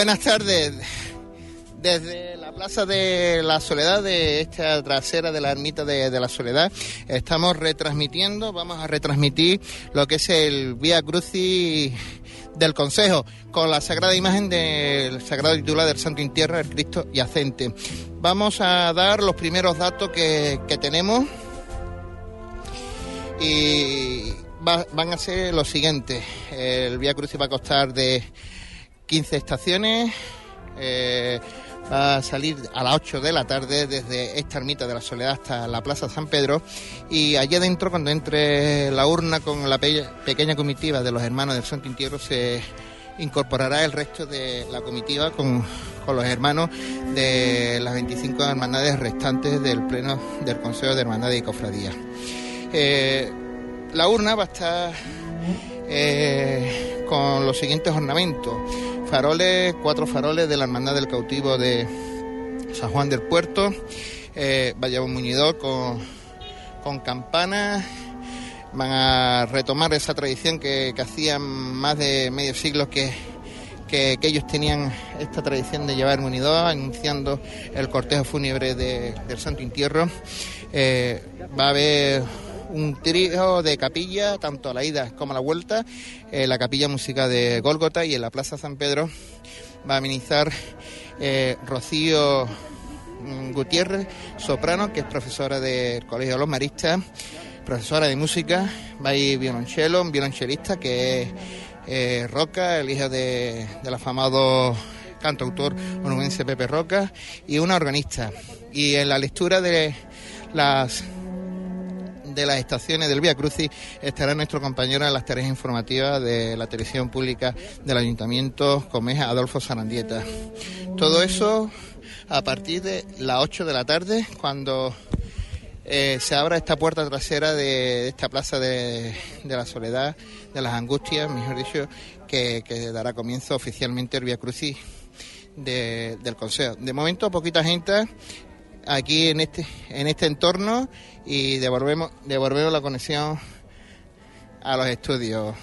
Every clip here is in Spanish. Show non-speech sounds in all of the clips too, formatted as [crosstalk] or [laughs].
Buenas tardes. Desde la Plaza de la Soledad, de esta trasera de la ermita de, la Soledad, estamos retransmitiendo, vamos a retransmitir lo que es el Vía Crucis del Consejo, con la sagrada imagen del sagrado titular del Santo Intierra, el Cristo Yacente. Vamos a dar los primeros datos que, tenemos y van a ser los siguientes. El Vía Crucis va a costar de 15 estaciones. Eh, va a salir a las 8 de la tarde desde esta ermita de la Soledad hasta la Plaza San Pedro y allí adentro cuando entre la urna con la pequeña comitiva de los hermanos del Santo Entierro se incorporará el resto de la comitiva con, los hermanos de las 25 hermandades restantes del Pleno del Consejo de Hermandades y Cofradías. Eh, la urna va a estar eh, con los siguientes ornamentos faroles, cuatro faroles de la Hermandad del Cautivo de San Juan del Puerto, eh, un Muñidor con, con campanas, van a retomar esa tradición que, hacían más de medio siglo que, que, ellos tenían esta tradición de llevar muñidor anunciando el cortejo fúnebre del Santo Entierro. Eh, va a haber un trío de capilla, tanto a la ida como a la vuelta, en la capilla música de Gólgota y en la Plaza San Pedro va a amenizar eh, Rocío mm, Gutiérrez, soprano, que es profesora del Colegio de los Maristas, profesora de música, va a ir violonchelo, un violonchelista que es eh, Roca, el hijo de, del afamado cantautor onubense Pepe Roca, y una organista. Y en la lectura de las de las estaciones del Vía Crucis estará nuestro compañero en las tareas informativas de la televisión pública del Ayuntamiento Comeja, Adolfo Sarandieta. Todo eso a partir de las 8 de la tarde, cuando eh, se abra esta puerta trasera de, esta plaza de, la soledad, de las angustias, mejor dicho, que, dará comienzo oficialmente el Vía Crucis del Consejo. De momento, poquita gente aquí en este, en este entorno y devolvemos, devolvemos la conexión a los estudios.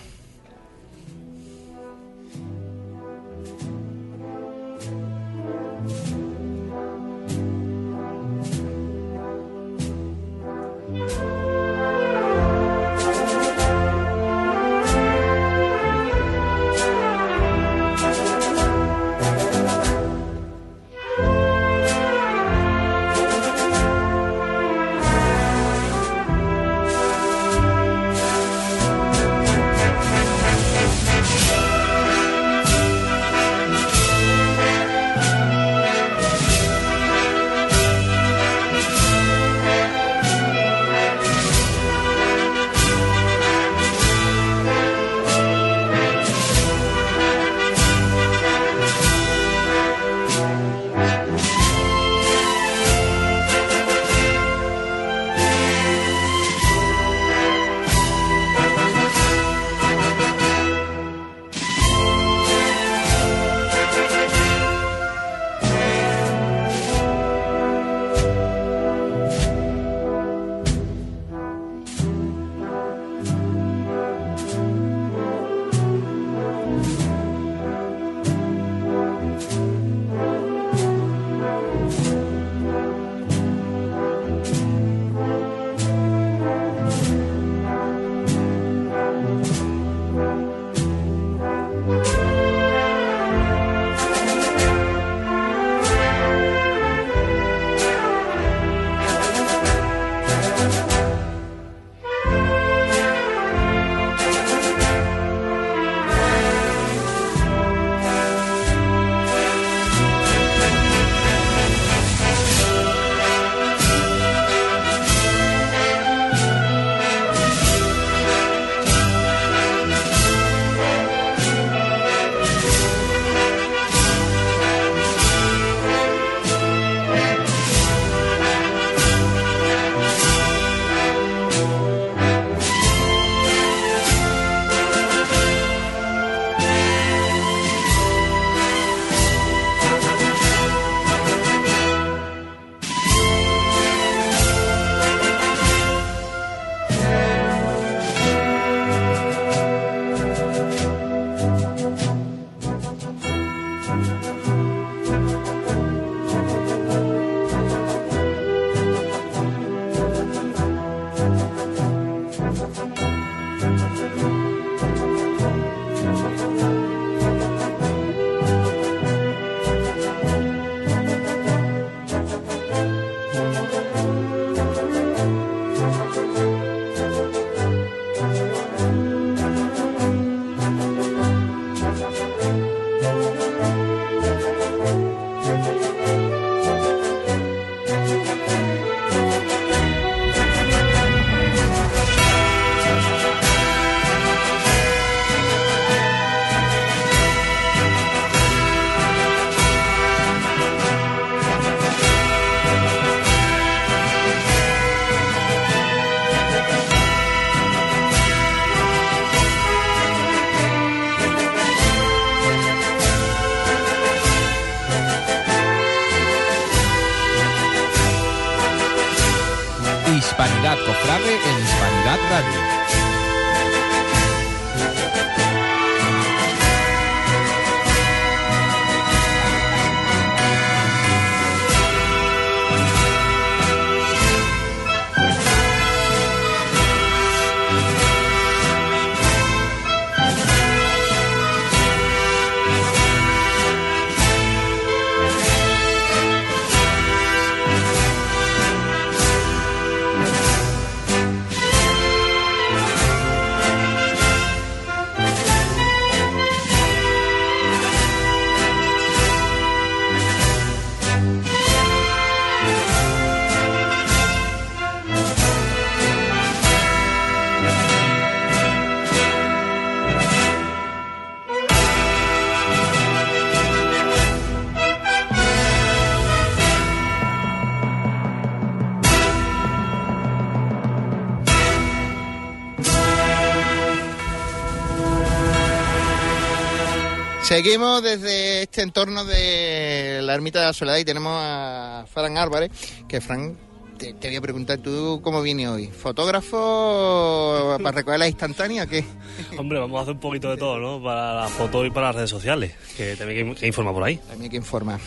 Seguimos desde este entorno de la ermita de la Soledad y tenemos a Fran Álvarez, que Fran, te, voy a preguntar, ¿tú cómo viene hoy? ¿Fotógrafo para recoger la instantánea o qué? [laughs] Hombre, vamos a hacer un poquito de todo, ¿no? Para la foto y para las redes sociales, que también hay que, informar por ahí. También hay que informar.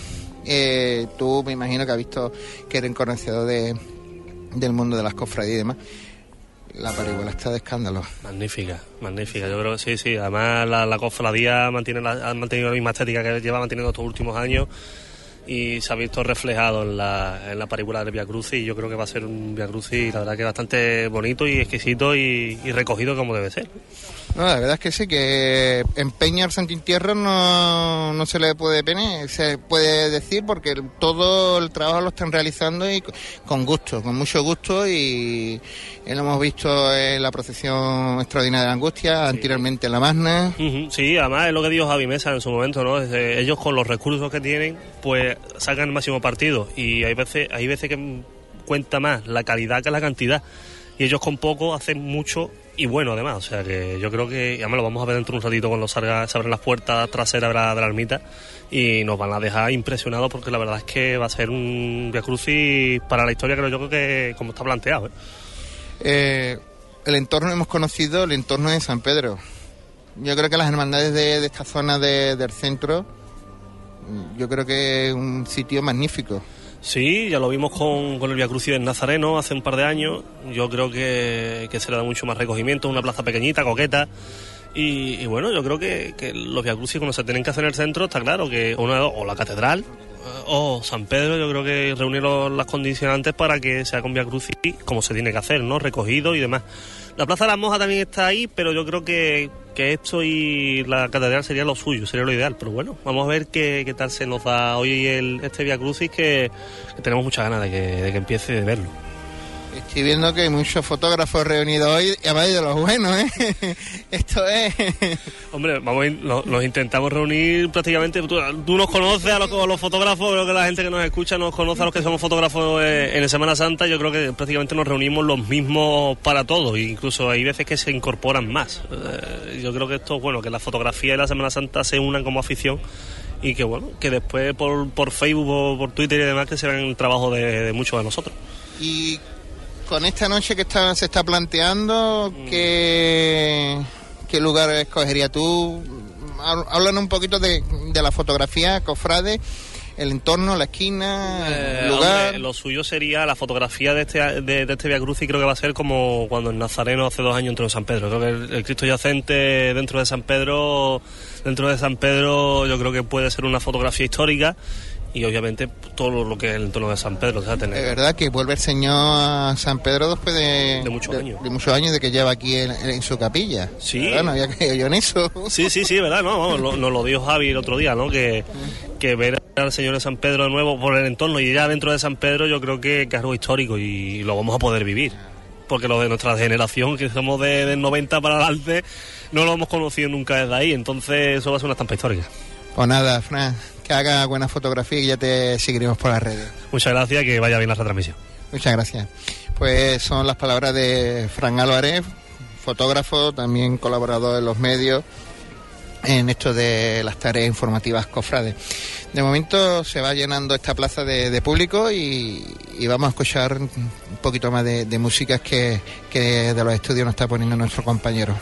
Eh, tú me imagino que has visto que eres conocido de, del mundo de las cofradías y demás. La parihuela está de escándalo. Magnífica, magnífica. Yo creo que sí, sí. Además, la, la cofradía mantiene la, ha mantenido la misma estética que lleva manteniendo estos últimos años y se ha visto reflejado en la, en la parihuela del Via Crucis y yo creo que va a ser un Via Crucis, la verdad que bastante bonito y exquisito y recogido como debe ser. No, la verdad es que sí, que empeñar Santín Tierra no, no se le puede pene, se puede decir porque todo el trabajo lo están realizando y con gusto, con mucho gusto y, lo hemos visto en la procesión extraordinaria de Angustia, anteriormente en la Magna. Sí, además es lo que dijo Javi Mesa en su momento, ¿no? ellos con los recursos que tienen, pues sacan el máximo partido y hay veces, hay veces que cuenta más la calidad que la cantidad y ellos con poco hacen mucho y bueno además. O sea que yo creo que, además lo vamos a ver dentro de un ratito cuando salga, se abren las puertas traseras de la, de ermita y nos van a dejar impresionados porque la verdad es que va a ser un Via Crucis para la historia, creo yo que como está planteado. ¿eh? Eh, el entorno hemos conocido, el entorno de San Pedro. Yo creo que las hermandades de, esta zona del centro, yo creo que es un sitio magnífico. Sí, ya lo vimos con, con el Via Crucis del Nazareno hace un par de años. Yo creo que, se le da mucho más recogimiento, una plaza pequeñita, coqueta. Y, bueno, yo creo que, los Via Crucis cuando se tienen que hacer en el centro, está claro que una, o la catedral o San Pedro, yo creo que reunir las condicionantes para que sea con Via Crucis como se tiene que hacer, ¿no? Recogido y demás. La Plaza de las Monjas también está ahí, pero yo creo que, que esto y la catedral sería lo suyo, sería lo ideal. Pero bueno, vamos a ver qué, tal se nos da hoy el, este Via Crucis, que, que tenemos muchas ganas de que, de que empiece de verlo. Estoy viendo que hay muchos fotógrafos reunidos hoy, y además de los buenos, ¿eh? [laughs] Esto es... Hombre, vamos los, intentamos reunir prácticamente, tú, nos conoces a los, fotógrafos, creo que la gente que nos escucha nos conoce a los que somos fotógrafos eh, en Semana Santa, yo creo que prácticamente nos reunimos los mismos para todos, incluso hay veces que se incorporan más. Eh, yo creo que esto, bueno, que la fotografía y la Semana Santa se unan como afición y que bueno, que después por, por Facebook o por Twitter y demás que se vean el trabajo de, de muchos de nosotros. Y con esta noche que está, se está planteando, ¿qué, ¿qué lugar escogería tú? háblanos un poquito de, de la fotografía, cofrade el entorno, la esquina, el eh, lugar. lo suyo sería la fotografía de este, de, este Via Cruz y creo que va a ser como cuando el Nazareno hace dos años entró en San Pedro. Creo que el, Cristo yacente dentro de San Pedro, dentro de San Pedro, yo creo que puede ser una fotografía histórica y obviamente todo lo que es el entorno de San Pedro. Es verdad que vuelve el Señor a San Pedro después de, muchos años. De muchos años de que lleva aquí en, su capilla. Sí. No había caído yo en eso. Sí, sí, sí, ¿verdad? No, nos lo dijo Javi el otro día, ¿no? Que, que ver al Señor de San Pedro de nuevo por el entorno y ya dentro de San Pedro yo creo que, es algo histórico y lo vamos a poder vivir. Porque lo de nuestra generación, que somos de, del 90 para adelante, no lo hemos conocido nunca desde ahí. Entonces eso va a ser una estampa histórica. Pues nada, Fran, que haga buena fotografía y ya te seguiremos por las redes. Muchas gracias, que vaya bien la retransmisión. Muchas gracias. Pues son las palabras de Fran Álvarez, fotógrafo, también colaborador en los medios en esto de las tareas informativas cofrades. De momento se va llenando esta plaza de, público y, vamos a escuchar un poquito más de, de músicas que, que de los estudios nos está poniendo nuestro compañero.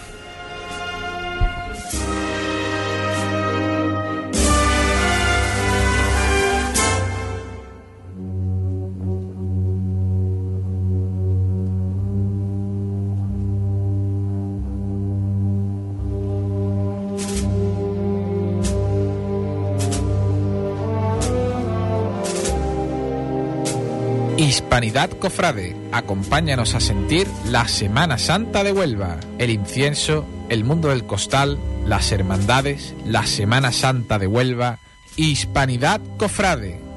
Hispanidad Cofrade, acompáñanos a sentir la Semana Santa de Huelva, el incienso, el mundo del costal, las hermandades, la Semana Santa de Huelva, Hispanidad Cofrade.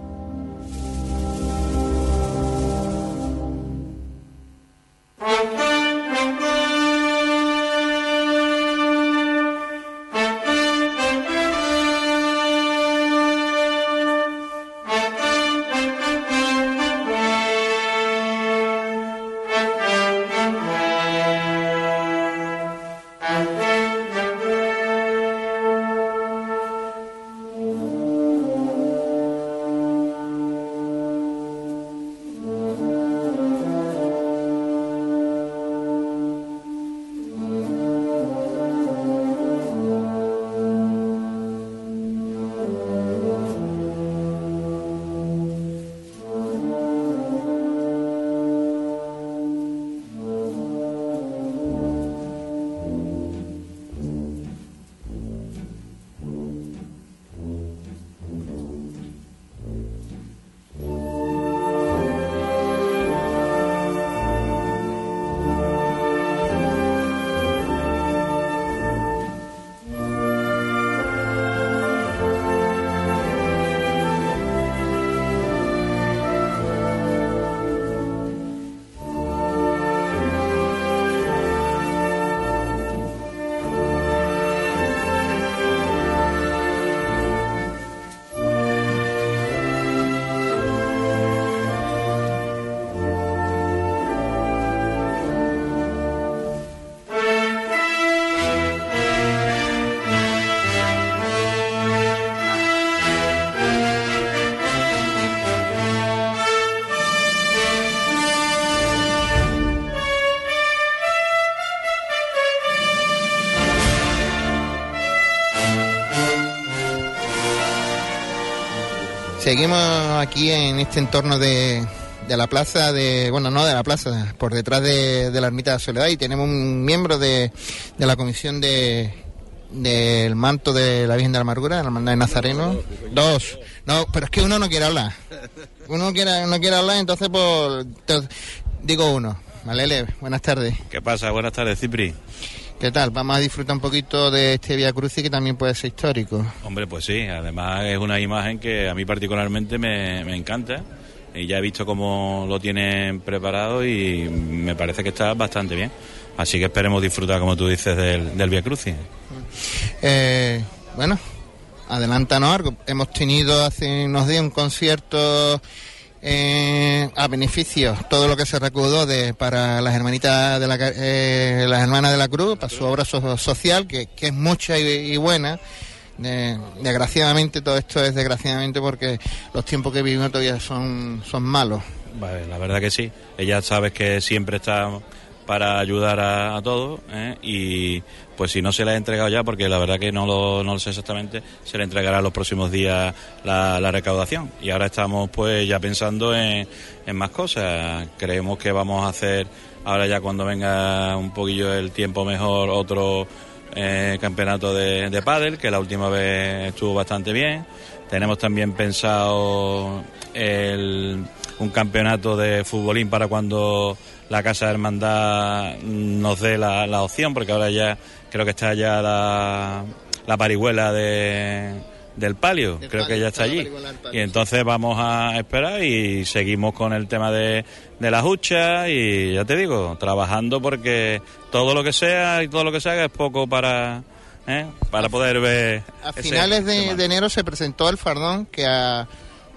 Seguimos aquí en este entorno de, la plaza de, bueno, no de la plaza, por detrás de, la ermita de la Soledad y tenemos un miembro de, la comisión de del manto de la Virgen de la Amargura, la hermandad de Nazareno. Dos. No, pero es que uno no quiere hablar. Uno quiere, no quiere hablar, entonces pues digo uno. Malele, buenas tardes. ¿Qué pasa? Buenas tardes, Cipri. ¿Qué tal? Vamos a disfrutar un poquito de este Via Crucis que también puede ser histórico. Hombre, pues sí, además es una imagen que a mí particularmente me, encanta y ya he visto cómo lo tienen preparado y me parece que está bastante bien. Así que esperemos disfrutar, como tú dices, del, del Via Crucis. Eh, bueno, adelántanos algo. Hemos tenido hace unos días un concierto eh, a beneficio todo lo que se recaudó de, para las hermanitas de la, eh, las hermanas de la Cruz, para su obra social, que, es mucha y, buena. desgraciadamente todo esto es desgraciadamente porque los tiempos que vivimos todavía son, son malos. la verdad que sí. Ella sabes que siempre está para ayudar a, todos ¿eh? y pues si no se le ha entregado ya, porque la verdad que no lo, no lo sé exactamente, se le entregará los próximos días la, la recaudación. Y ahora estamos pues ya pensando en, en más cosas. Creemos que vamos a hacer ahora ya cuando venga un poquillo el tiempo mejor otro eh, campeonato de, de pádel, que la última vez estuvo bastante bien. Tenemos también pensado el, un campeonato de futbolín para cuando la Casa de Hermandad nos dé la, la opción, porque ahora ya creo que está ya la, la parihuela de, del palio, creo que ya está allí. Y entonces vamos a esperar y seguimos con el tema de, de la hucha y ya te digo, trabajando porque todo lo que sea y todo lo que se haga es poco para, ¿eh? para poder ver. A finales de, enero se presentó el fardón que a,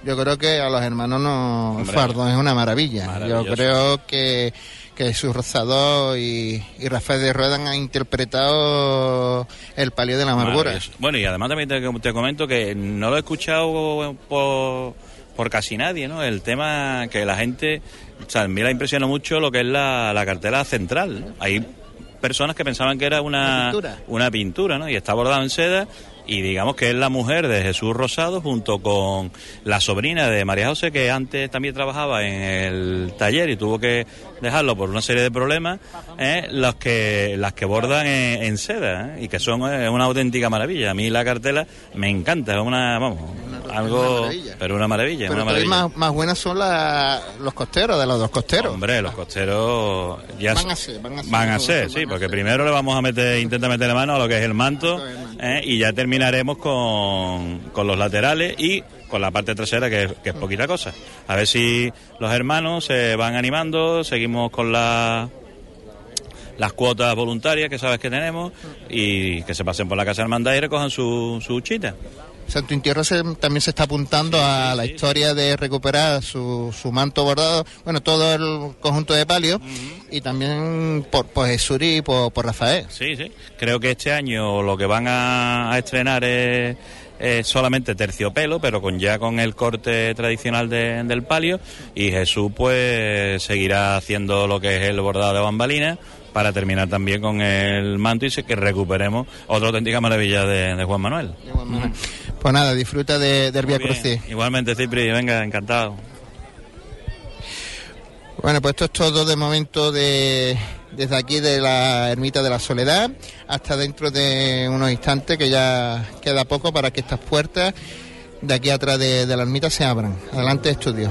yo creo que a los hermanos no, el fardón es una maravilla. Yo creo que que Jesús Rosado y, Rafael de Rueda han interpretado el palio de la amargura. Bueno, y además también te, comento que no lo he escuchado por, por casi nadie, ¿no? El tema que la gente, o sea, a mí la impresiona mucho lo que es la, la cartela central. Hay personas que pensaban que era una, pintura. una pintura, ¿no? Y está bordado en seda y digamos que es la mujer de Jesús Rosado junto con la sobrina de María José que antes también trabajaba en el taller y tuvo que dejarlo por una serie de problemas ¿eh? los que las que bordan en, seda ¿eh? y que son una auténtica maravilla a mí la cartela me encanta es una vamos algo pero una maravilla pero una maravilla. Más, más buenas son los costeros de los dos costeros hombre los costeros ya van a ser van a ser, van a ser sí porque primero le vamos a meter intenta meterle mano a lo que es el manto ¿eh? y ya termina terminaremos con, con los laterales y con la parte trasera, que es, poquita cosa. A ver si los hermanos se van animando, seguimos con la las cuotas voluntarias que sabes que tenemos y que se pasen por la Casa Hermandad y recojan su, su chita. Santo Intierro también se está apuntando a la historia de recuperar su, su, manto bordado, bueno, todo el conjunto de palio y también por, por Jesús y por, Rafael. Sí, sí. Creo que este año lo que van a, estrenar es, solamente terciopelo, pero con ya con el corte tradicional del palio y Jesús pues seguirá haciendo lo que es el bordado de bambalina para terminar también con el manto y que recuperemos otra auténtica maravilla de, Juan Manuel. Pues nada, disfruta de, del Vía Crucis. Igualmente, Cipri, venga, encantado. Bueno, pues esto es todo de momento de, desde aquí de la Ermita de la Soledad hasta dentro de unos instantes que ya queda poco para que estas puertas de aquí atrás de, de la ermita se abran. Adelante, estudio.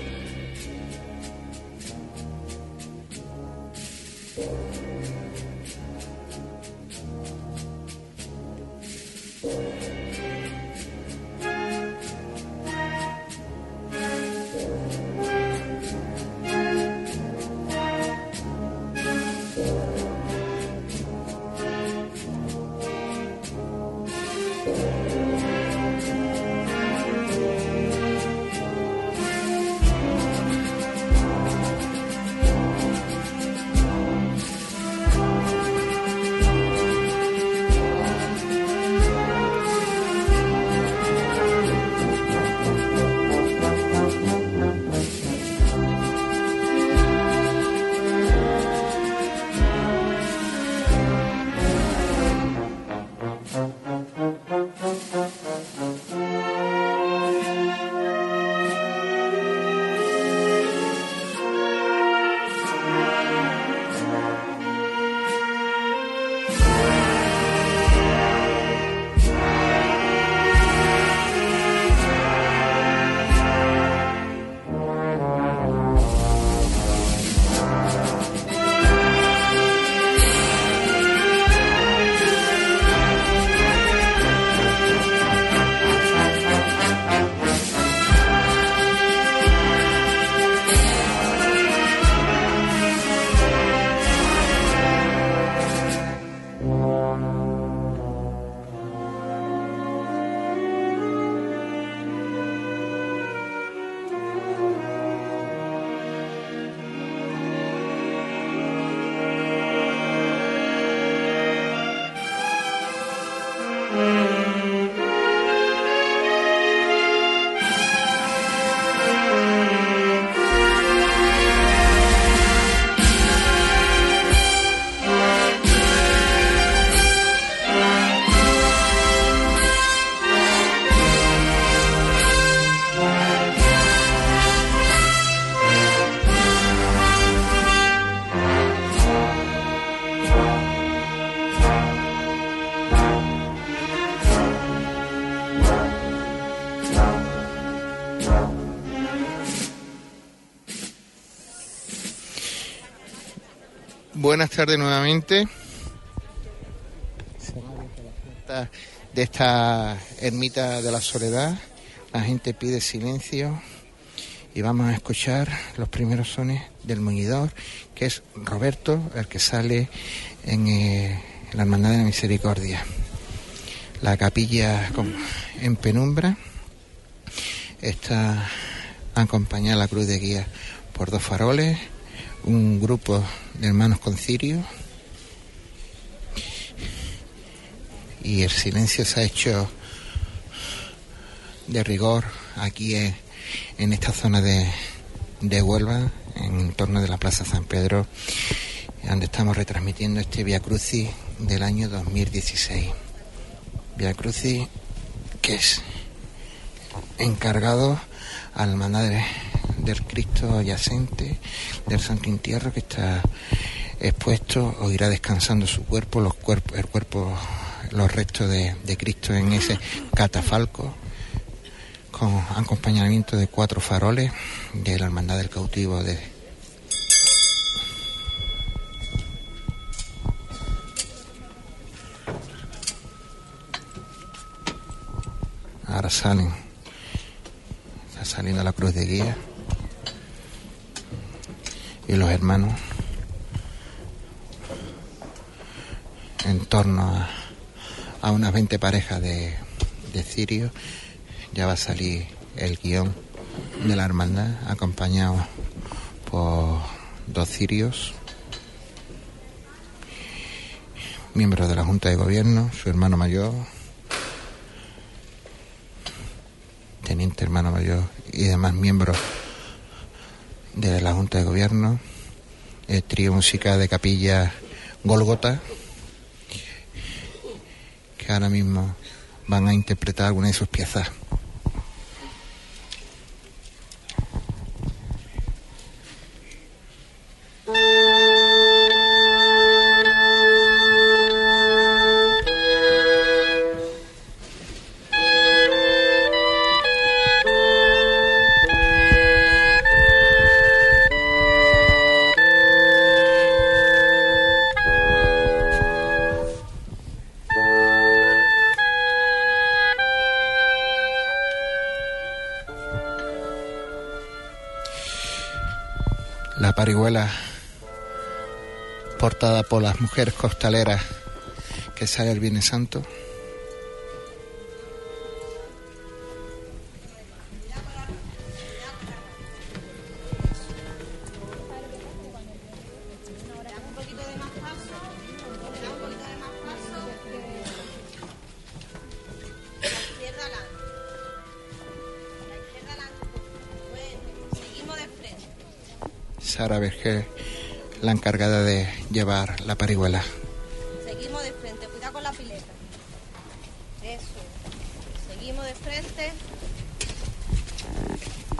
Buenas tardes nuevamente. De esta ermita de la soledad, la gente pide silencio y vamos a escuchar los primeros sones del muñidor, que es Roberto, el que sale en eh, la Hermandad de la Misericordia. La capilla en penumbra está acompañada la cruz de guía por dos faroles, un grupo de hermanos con cirio y el silencio se ha hecho de rigor aquí en, esta zona de, de Huelva, en torno de la Plaza San Pedro, donde estamos retransmitiendo este Via Crucis del año 2016. Via Crucis que es encargado al mandar del Cristo yacente, del Santo Entierro que está expuesto o irá descansando su cuerpo, los cuerpos, el cuerpo, los restos de, de Cristo en ese catafalco con acompañamiento de cuatro faroles de la Hermandad del Cautivo de Ahora salen. Está saliendo la cruz de guía y los hermanos en torno a, unas 20 parejas de, de cirios. Ya va a salir el guion de la hermandad acompañado por dos cirios, miembros de la Junta de Gobierno, su hermano mayor, teniente hermano mayor y demás miembros de la Junta de Gobierno, el trío musical de capilla Golgota, que ahora mismo van a interpretar algunas de sus piezas. Portada por las mujeres costaleras que sale el Viernes Santo. Sara Vergé, la encargada de llevar la parihuela. Seguimos de frente, cuidado con la pileta. Eso. Seguimos de frente.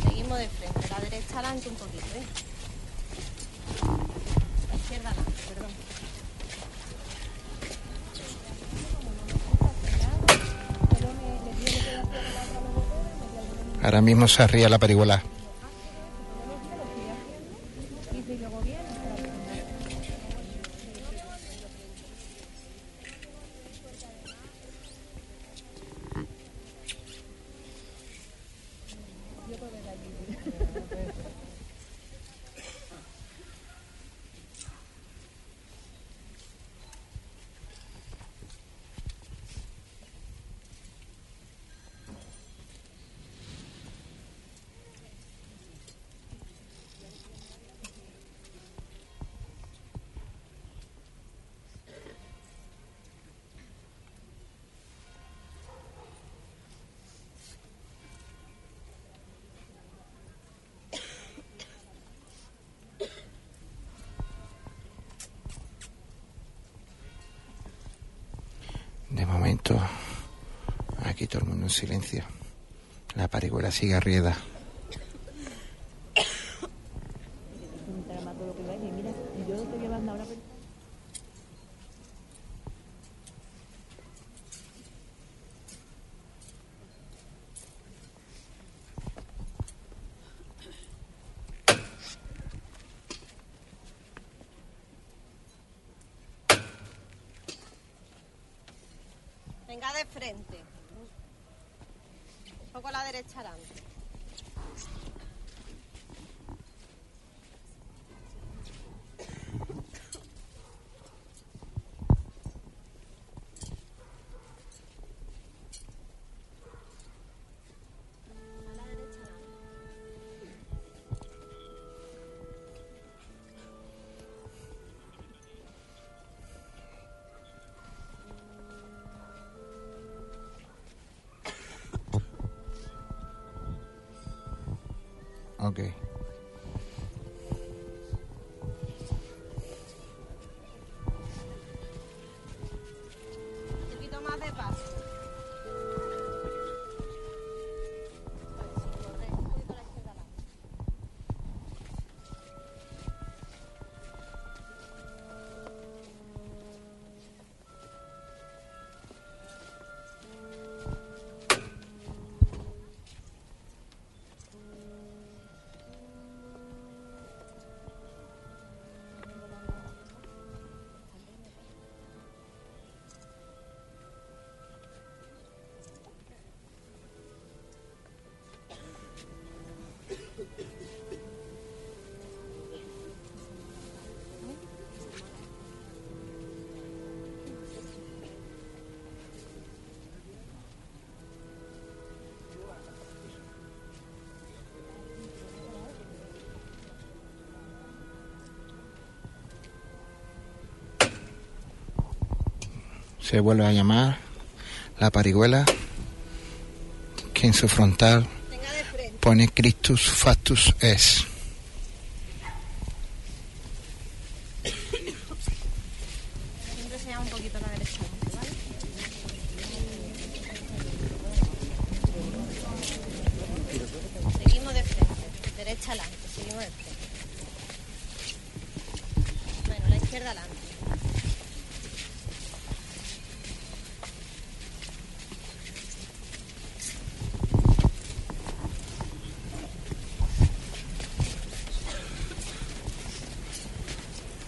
Seguimos de frente. La derecha adelante un poquito, ¿eh? La izquierda adelante, perdón. Ahora mismo se arría la parihuela. Silencio. La parihuela sigue arrieda. Se vuelve a llamar la parihuela, que en su frontal pone Christus Factus es. Siempre se llama un poquito a la derecha adelante, ¿vale? Seguimos de frente. Derecha adelante. Seguimos de frente. Bueno, la izquierda adelante.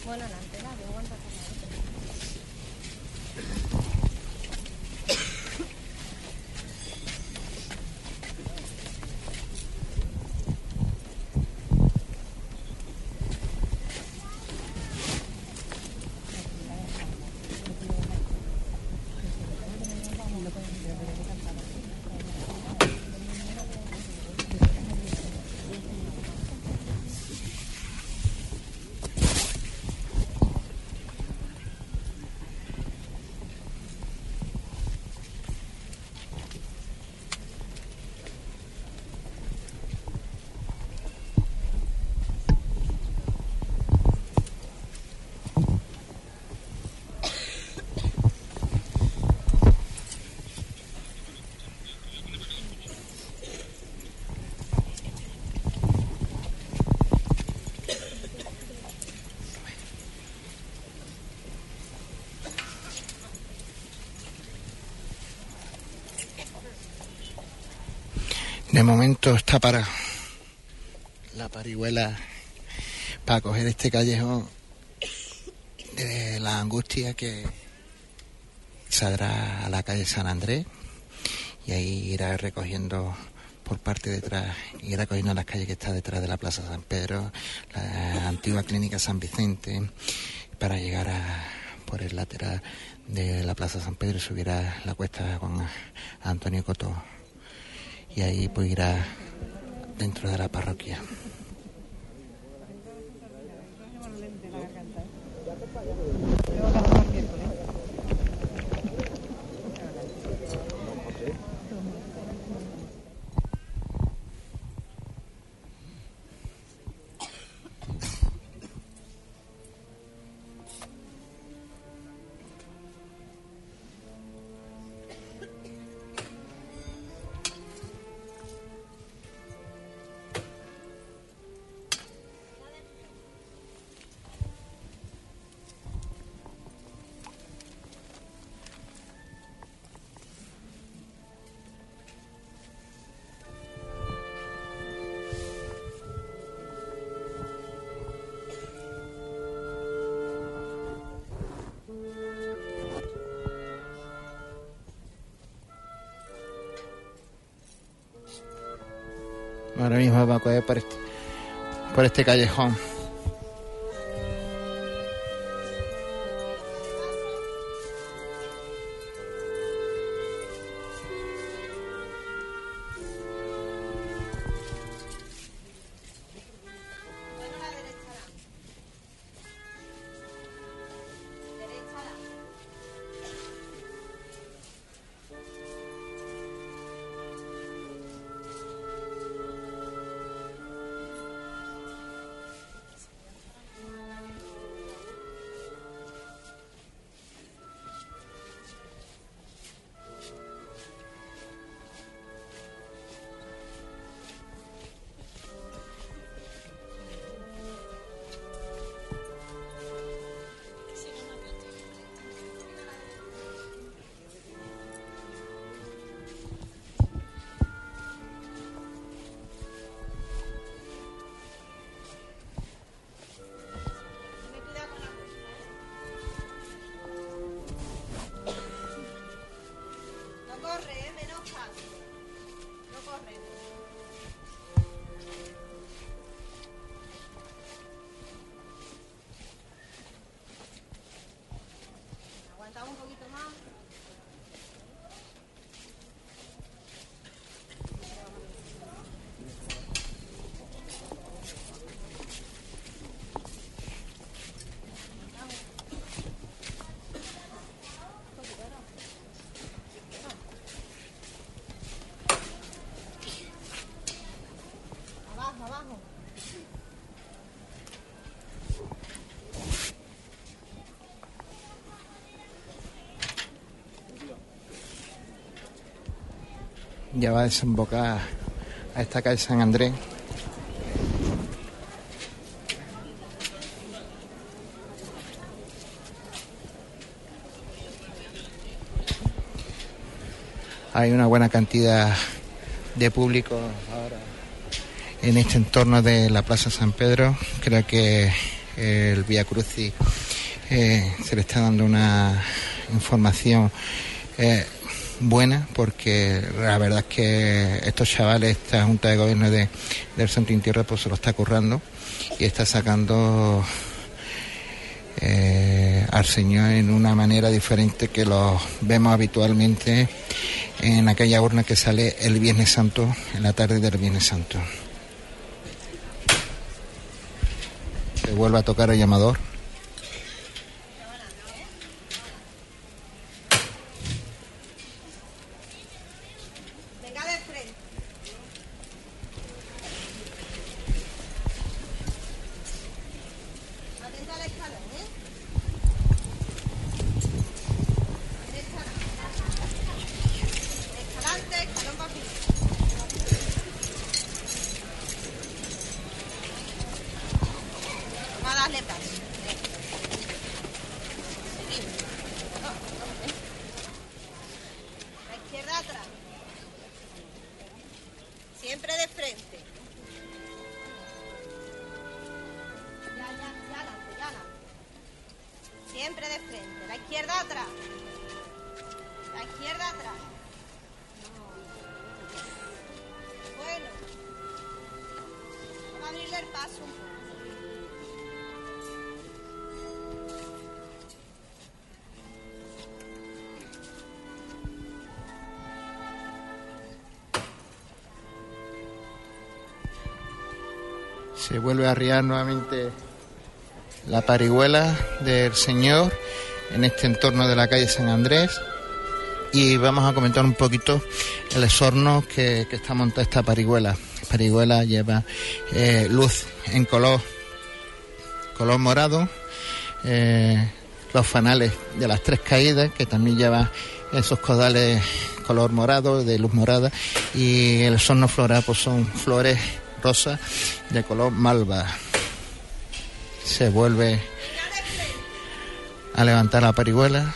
Bueno, adelante, la que aguanta con la otra. De momento está para la parihuela para coger este callejón de la angustia que saldrá a la calle San Andrés y ahí irá recogiendo por parte de detrás, irá cogiendo las calles que está detrás de la Plaza San Pedro, la antigua clínica San Vicente, para llegar a, por el lateral de la Plaza San Pedro y subir a la cuesta con Antonio Coto y ahí pues irá dentro de la parroquia. Mismo evacué por este, por este callejón. Ya va a desembocar a esta calle San Andrés. Hay una buena cantidad de público ahora en este entorno de la Plaza San Pedro. Creo que el Vía Crucis eh, se le está dando una información eh, buena porque la verdad es que estos chavales, esta Junta de Gobierno de, del Santo Intierra pues se lo está currando y está sacando eh, al Señor en una manera diferente que lo vemos habitualmente en aquella urna que sale el Viernes Santo, en la tarde del Viernes Santo. Se vuelve a tocar el llamador. Nuevamente la parihuela del Señor en este entorno de la calle San Andrés y vamos a comentar un poquito el esorno que, está montada esta parihuela. La parihuela lleva eh, luz en color, color morado, eh, los fanales de las tres caídas que también lleva esos codales color morado, de luz morada y el esorno floral pues son flores rosa de color malva. Se vuelve a levantar la parihuela.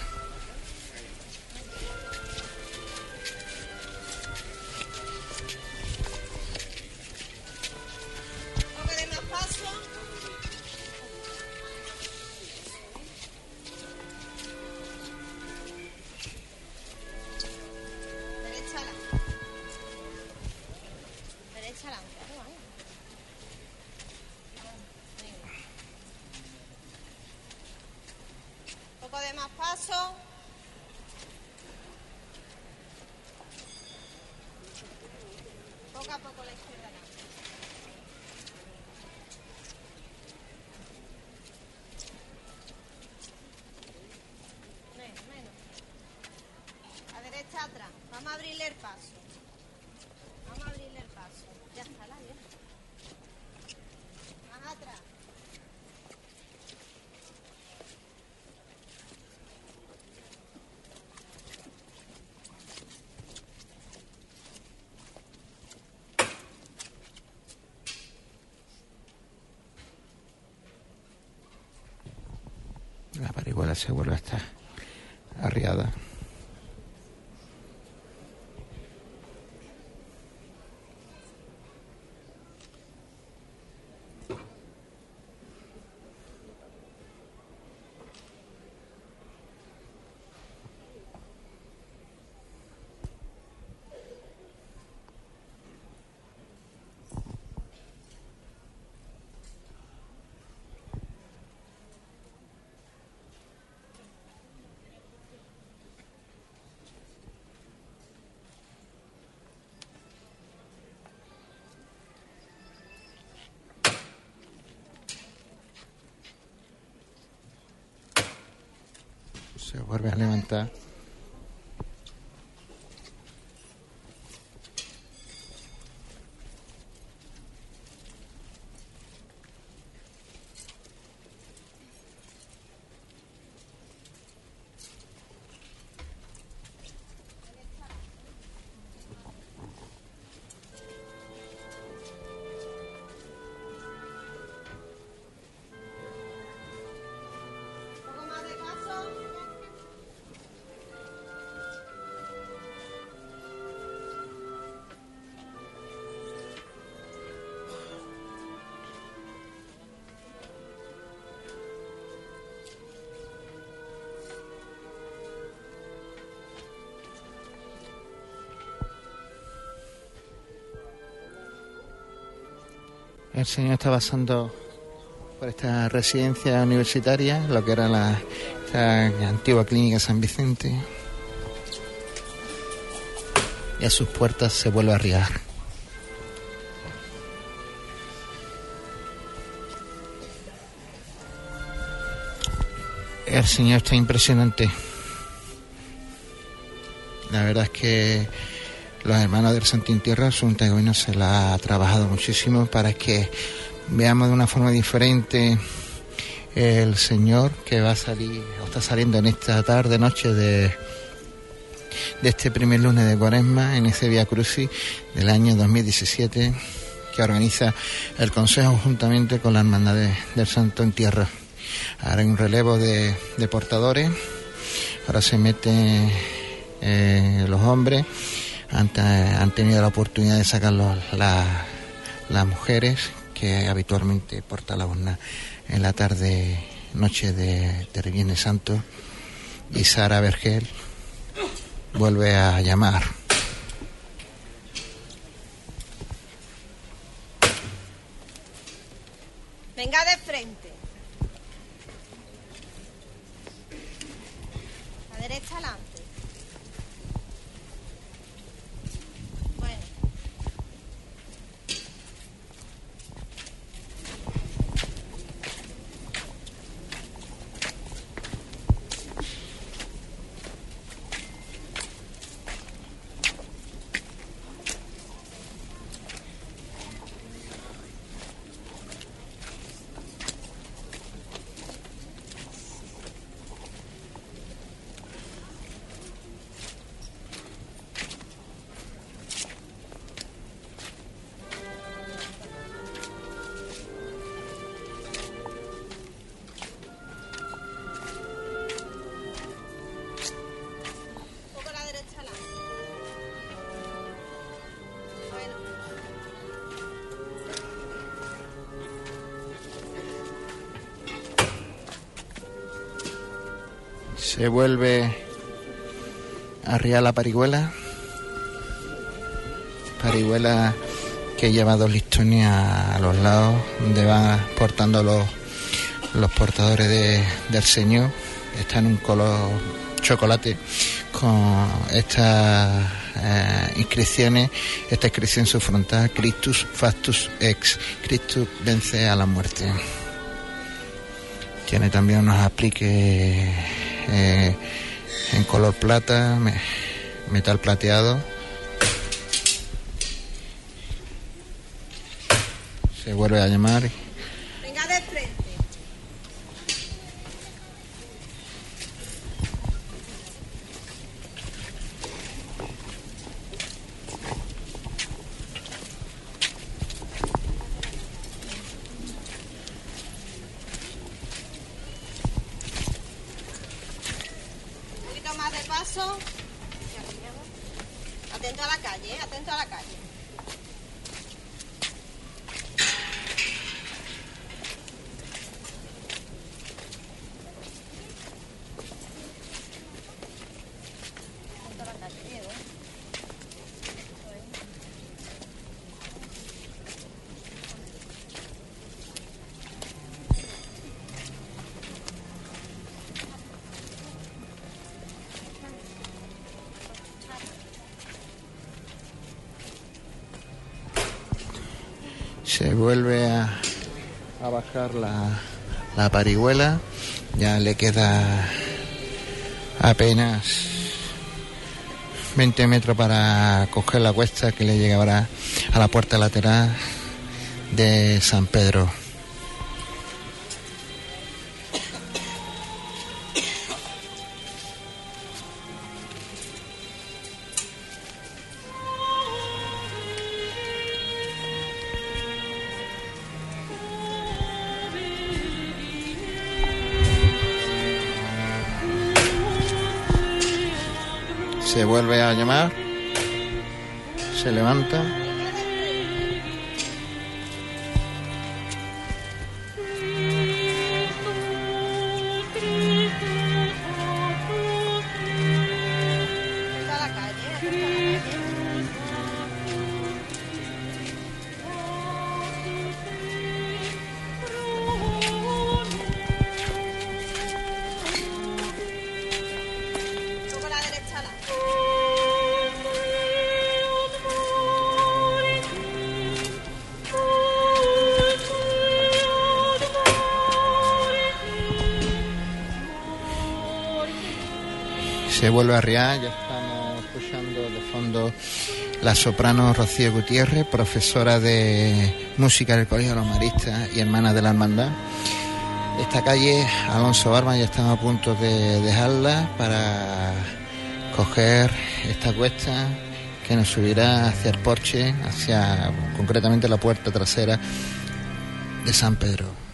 A levantar. El señor está pasando por esta residencia universitaria, lo que era la antigua clínica San Vicente. Y a sus puertas se vuelve a arriar. El señor está impresionante. La verdad es que los hermanos del Santín Tierra, su Gobierno se la ha trabajado muchísimo para que veamos de una forma diferente el Señor que va a salir, o está saliendo en esta tarde, noche de, de este primer lunes de Cuaresma, en ese Via Crucis del año 2017, que organiza el Consejo juntamente con la Hermandad de- del Santo en Tierra. Ahora hay un relevo de, de portadores, ahora se meten eh, los hombres, han, han tenido la oportunidad de sacar los- la- las mujeres que habitualmente portan la urna en la tarde, noche de, de Viernes Santo, y Sara Vergel vuelve a llamar. Venga de frente. A derecha adelante. Se vuelve a arriar la parihuela. Parihuela que lleva dos listones a, los lados donde van portando los, los portadores de- del Señor está en un color chocolate con estas eh, inscripciones, esta inscripción en su frontal, Christus factus ex, Christus vence a la muerte. Tiene también unos apliques eh, en color plata, metal plateado. Se vuelve a llamar. se vuelve a, bajar la, la parihuela, ya le queda apenas 20 metros para coger la cuesta que le llegará a la puerta lateral de San Pedro. Levanta. Se vuelve a riar, ya estamos escuchando de fondo la soprano Rocío Gutiérrez, profesora de música del Colegio de los Maristas y hermana de la Hermandad. Esta calle, Alonso Barba, ya estamos a punto de dejarla para coger esta cuesta que nos subirá hacia el porche, hacia concretamente la puerta trasera de San Pedro.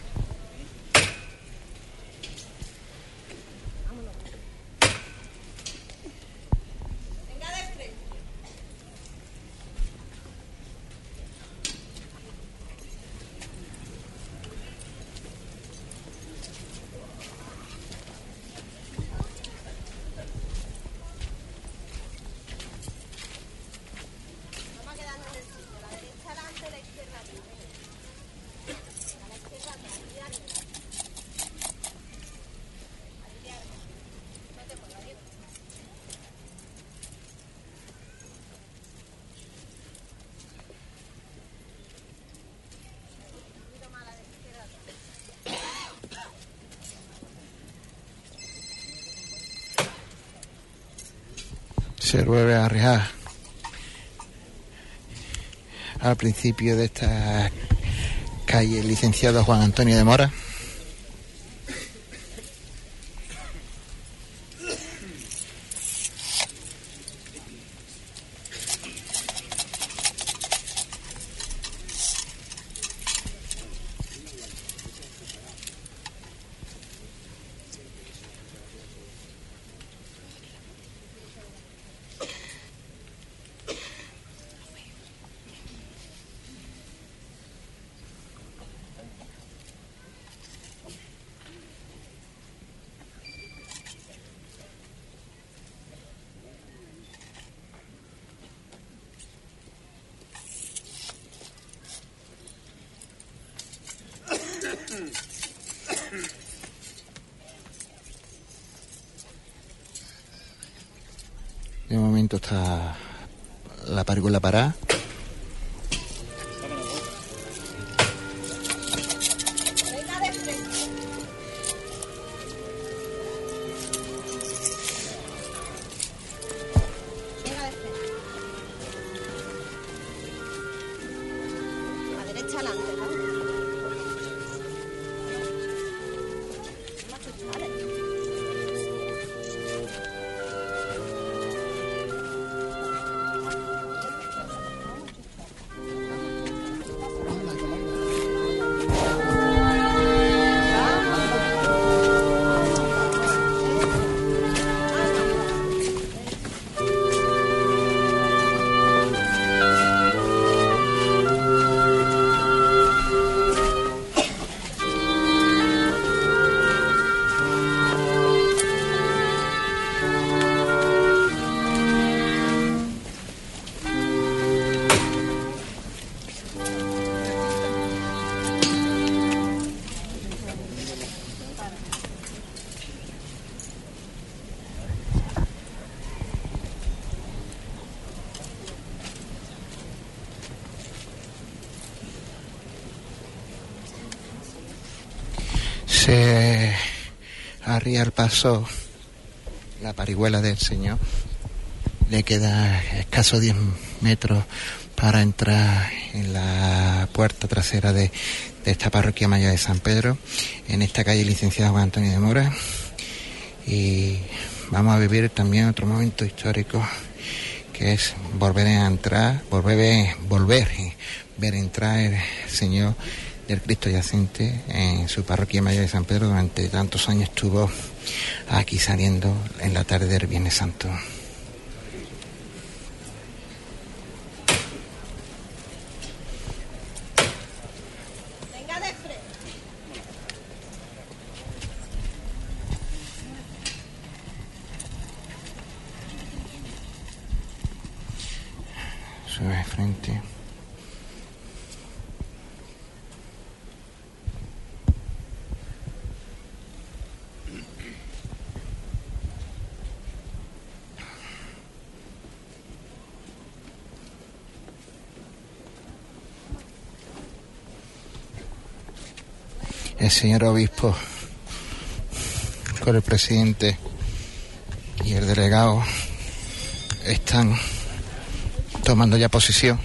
se vuelve a arriesgar al principio de esta calle licenciado Juan Antonio de Mora. La parihuela del Señor. Le queda escaso 10 metros para entrar en la puerta trasera de, esta parroquia mayor de San Pedro, en esta calle licenciado Juan Antonio de Mora. Y vamos a vivir también otro momento histórico que es volver a entrar, volver, volver, ver entrar el Señor del Cristo yacente en su parroquia mayor de San Pedro durante tantos años estuvo aquí saliendo en la tarde del Viernes Santo. Sube frente. El señor obispo con el presidente y el delegado están tomando ya posición.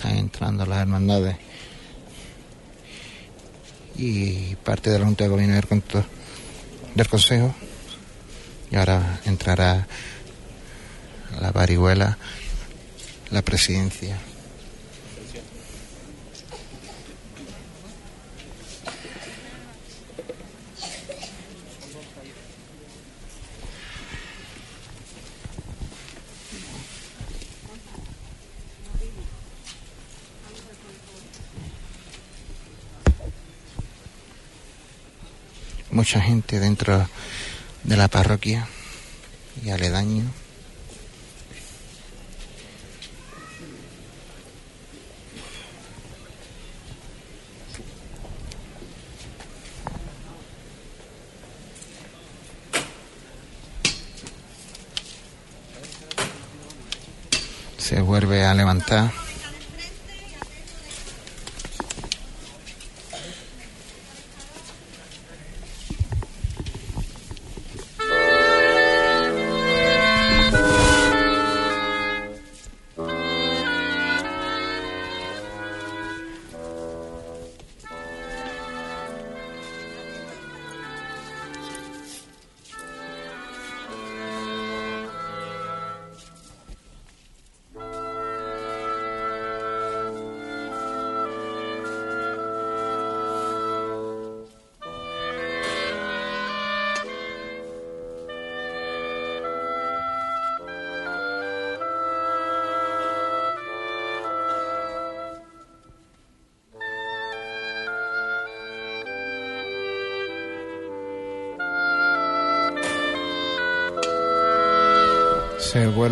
están entrando las hermandades de la Junta de Gobierno del, Consejo y ahora entrará la parihuela, la presidencia. Mucha gente dentro de la parroquia y aledaño. Se vuelve a levantar.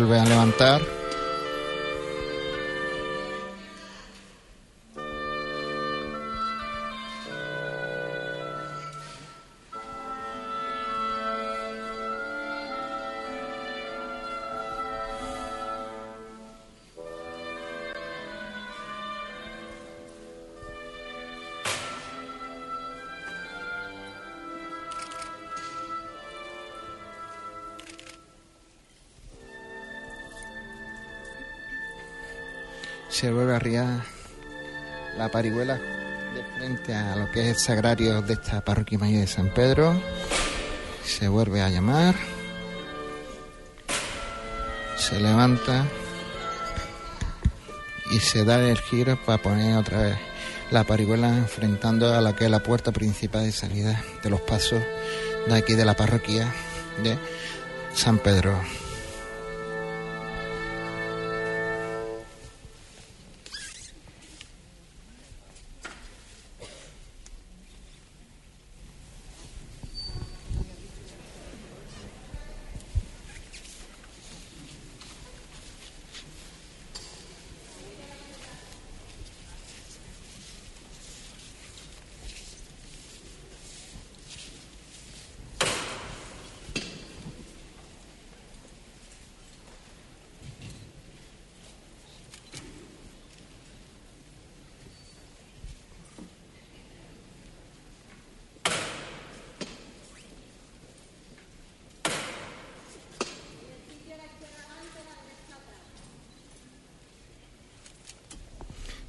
Vuelve a levantar. La parihuela de frente a lo que es el sagrario de esta parroquia mayor de San Pedro. Se vuelve a llamar. Se levanta y se da el giro para poner otra vez la parihuela enfrentando a la que es la puerta principal de salida de los pasos de aquí de la parroquia de San Pedro.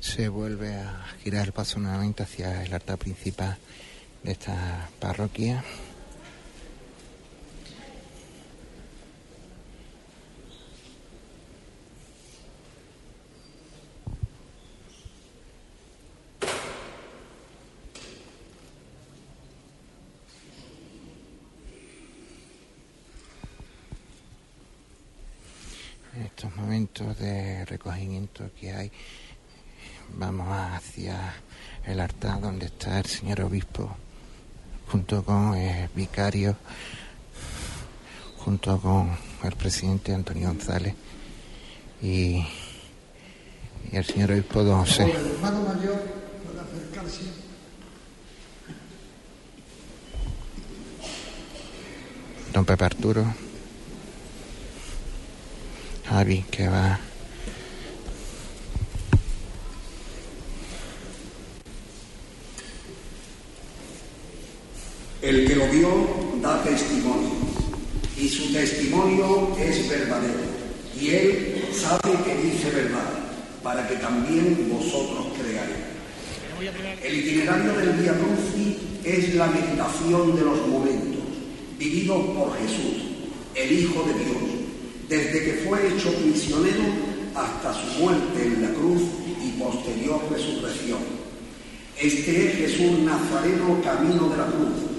Se vuelve a girar el paso nuevamente hacia el altar principal de esta parroquia. En estos momentos de recogimiento que hay vamos hacia el altar donde está el señor obispo, junto con el vicario, junto con el presidente Antonio González y, y el señor obispo Don José. El hermano mayor puede acercarse. Don Pepe Arturo. Javi que va Vio da testimonio y su testimonio es verdadero y él sabe que dice verdad para que también vosotros creáis. El itinerario del Via Crucis es la meditación de los momentos vividos por Jesús, el Hijo de Dios, desde que fue hecho prisionero hasta su muerte en la cruz y posterior resurrección. Este es Jesús Nazareno, camino de la cruz.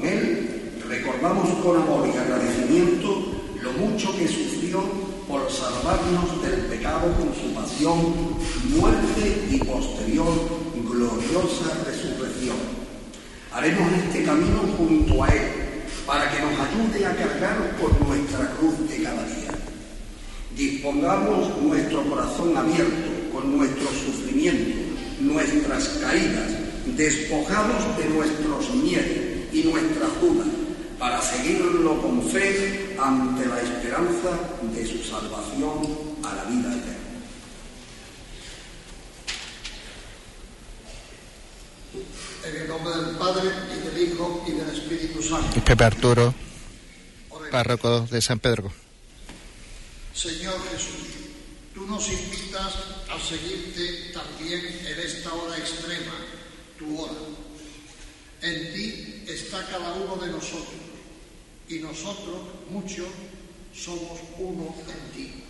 Con él recordamos con amor y agradecimiento lo mucho que sufrió por salvarnos del pecado con su pasión, muerte y posterior gloriosa resurrección. Haremos este camino junto a Él para que nos ayude a cargar por nuestra cruz de cada día. Dispongamos nuestro corazón abierto con nuestros sufrimientos, nuestras caídas, despojados de nuestros miedos y nuestras dudas, para seguirlo con fe ante la esperanza de su salvación a la vida eterna. En el nombre del Padre y del Hijo y del Espíritu Santo. y Pepe Arturo, párroco de San Pedro. Señor Jesús, tú nos invitas a seguirte también en esta hora extrema, tu hora. En ti está cada uno de nosotros y nosotros, muchos, somos uno en ti.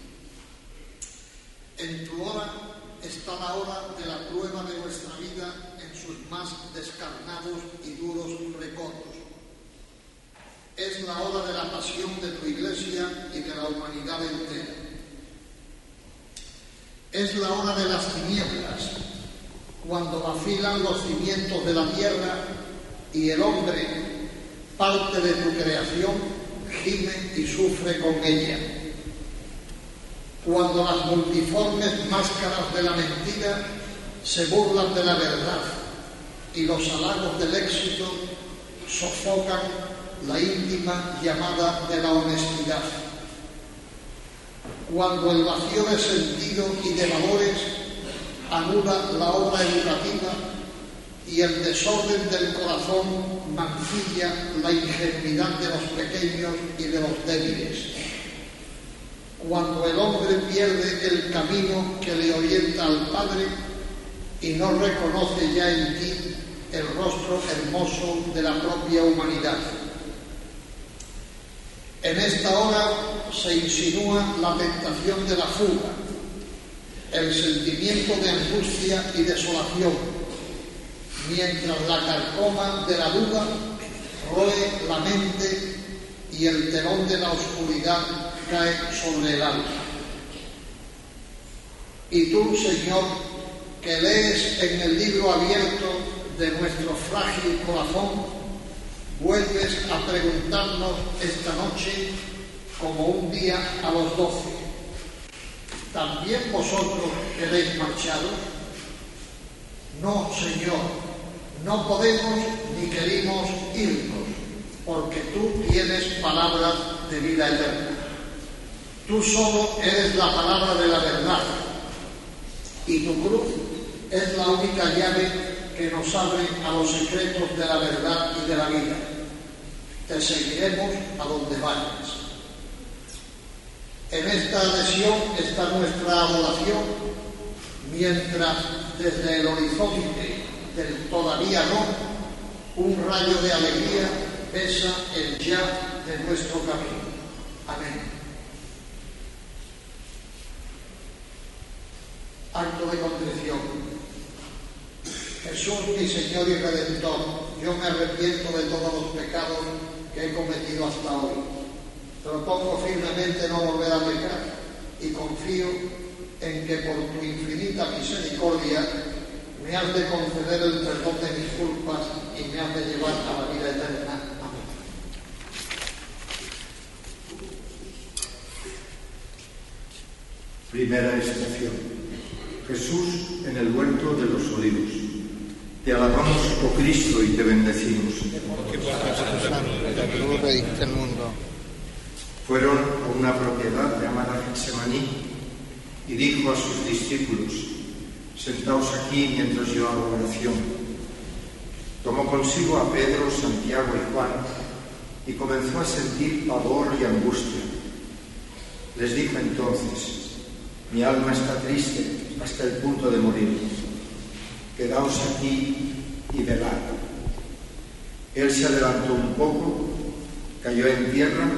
En tu hora está la hora de la prueba de nuestra vida en sus más descarnados y duros recordos. Es la hora de la pasión de tu iglesia y de la humanidad entera. Es la hora de las tinieblas, cuando vacilan los cimientos de la tierra y el hombre, parte de tu creación, gime y sufre con ella. cuando las multiformes máscaras de la mentira se burlan de la verdad y los halagos del éxito sofocan la íntima llamada de la honestidad. Cuando el vacío de sentido y de valores anula la obra educativa y el desorden del corazón mancilla la ingenuidad de los pequeños y de los débiles. Cuando el hombre pierde el camino que le orienta al Padre y no reconoce ya en ti el rostro hermoso de la propia humanidad. En esta hora se insinúa la tentación de la fuga, el sentimiento de angustia y desolación, mientras la carcoma de la duda roe la mente y el telón de la oscuridad cae sobre el alma. Y tú, Señor, que lees en el libro abierto de nuestro frágil corazón, vuelves a preguntarnos esta noche como un día a los doce. ¿También vosotros queréis marcharos? No, Señor, no podemos ni queremos irnos, porque tú tienes palabras de vida eterna. Tú solo eres la palabra de la verdad, y tu cruz es la única llave que nos abre a los secretos de la verdad y de la vida. Te seguiremos a donde vayas. En esta adhesión está nuestra adoración, mientras desde el horizonte del todavía no, un rayo de alegría besa el ya de nuestro camino. Amén. Acto de contrición. Jesús, mi Señor y Redentor, yo me arrepiento de todos los pecados que he cometido hasta hoy. Propongo firmemente no volver a pecar y confío en que por tu infinita misericordia me has de conceder el perdón de mis culpas y me has de llevar a la vida eterna. Amén. Primera estación. Jesús en el huerto de los olivos. Te alabamos, oh Cristo, y te bendecimos. Porque el mundo. Fueron a una propiedad llamada Getsemaní y dijo a sus discípulos, sentaos aquí mientras yo hago oración. Tomó consigo a Pedro, Santiago y Juan y comenzó a sentir pavor y angustia. Les dijo entonces, mi alma está triste hasta el punto de morir. Quedaos aquí y velad. Él se adelantó un poco, cayó en tierra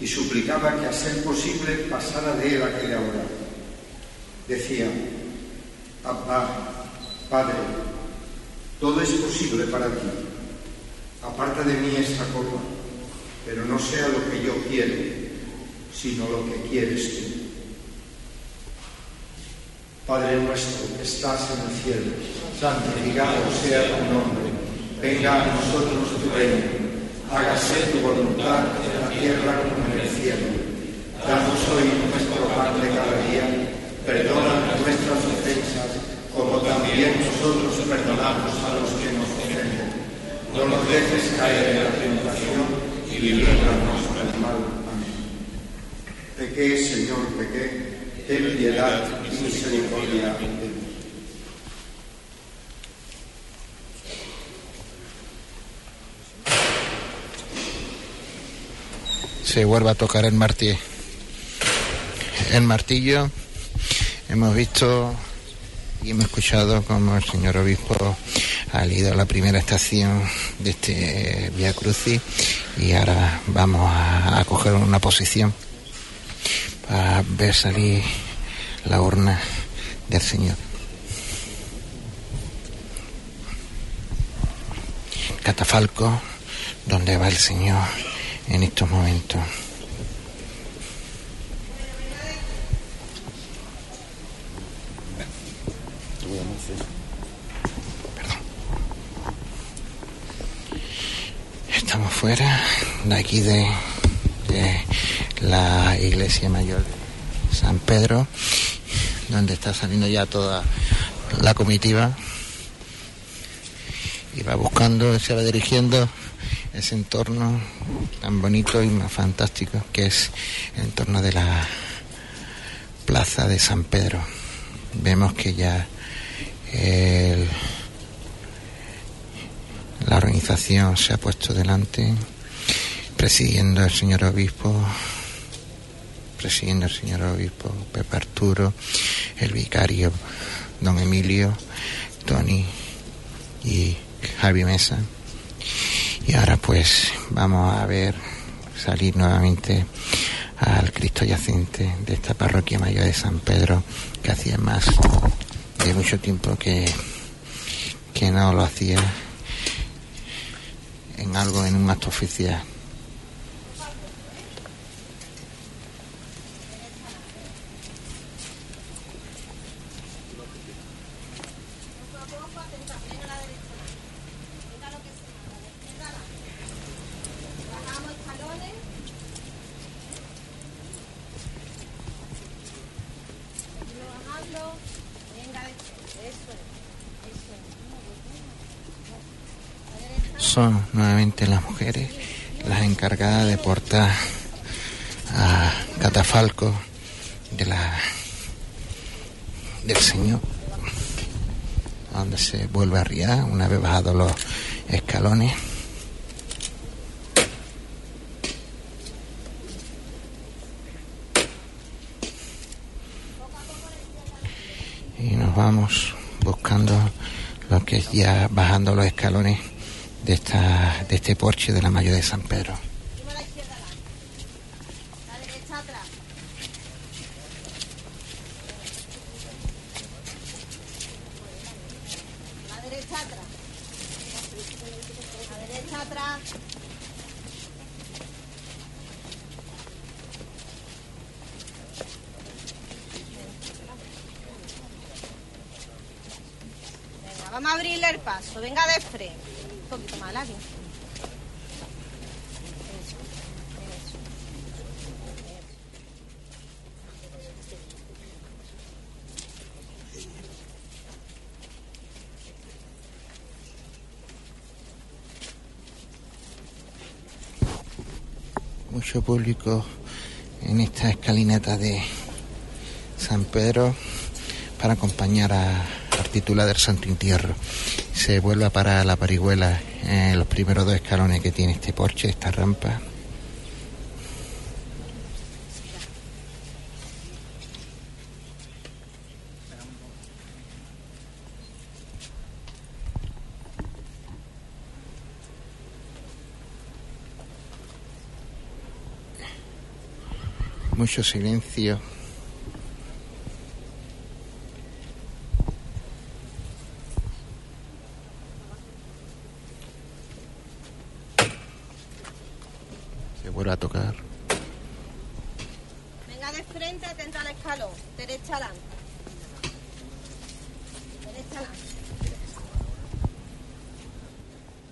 y suplicaba que a ser posible pasara de él aquella hora. Decía, Papá, Padre, todo es posible para ti. Aparta de mí esta copa, pero no sea lo que yo quiero, sino lo que quieres tú. Padre nuestro que estás en el cielo, santificado sea tu nombre. Venga a nosotros tu reino. Hágase tu voluntad en la tierra como en el cielo. Danos hoy nuestro pan de cada día. Perdona nuestras ofensas, también nosotros perdonamos a los que nos ofenden. No nos dejes caer en la tentación y líbranos del mal. Amén. Pequé, Señor, pequé. Ten piedad y misericordia de mí. se vuelve a tocar el martillo. El martillo. Hemos visto y hemos escuchado como el señor obispo ha a la primera estación de este Via Crucis y ahora vamos a, a coger una posición para ver salir la urna del Señor. Catafalco, donde va el Señor en estos momentos. Perdón. Estamos fuera de aquí de, de la iglesia mayor de San Pedro, donde está saliendo ya toda la comitiva y va buscando, se va dirigiendo ese entorno tan bonito y más fantástico que es el entorno de la plaza de San Pedro. Vemos que ya la organización se ha puesto delante, presidiendo el señor obispo, presidiendo el señor obispo Pepe Arturo, el vicario don Emilio, Tony y Javi Mesa. Y ahora pues vamos a ver salir nuevamente al Cristo yacente de esta parroquia mayor de San Pedro, que hacía más de mucho tiempo que, que no lo hacía en algo, en un acto oficial. Son nuevamente las mujeres las encargadas de portar a catafalco de la del Señor donde se vuelve a arriar una vez bajados los escalones. Y nos vamos buscando lo que es ya bajando los escalones de, esta, de este porche de la Mayo de San Pedro. La derecha atrás. La derecha atrás. Venga, vamos a abrirle el paso. Venga de frente poquito más largo. Público en esta escalinata de San Pedro para acompañar a, al titular del Santo Entierro se vuelve para la parihuela en los primeros dos escalones que tiene este porche, esta rampa. Mucho silencio. a tocar. Venga de frente, atenta al escalón. Derecha adelante. Derecha adelante.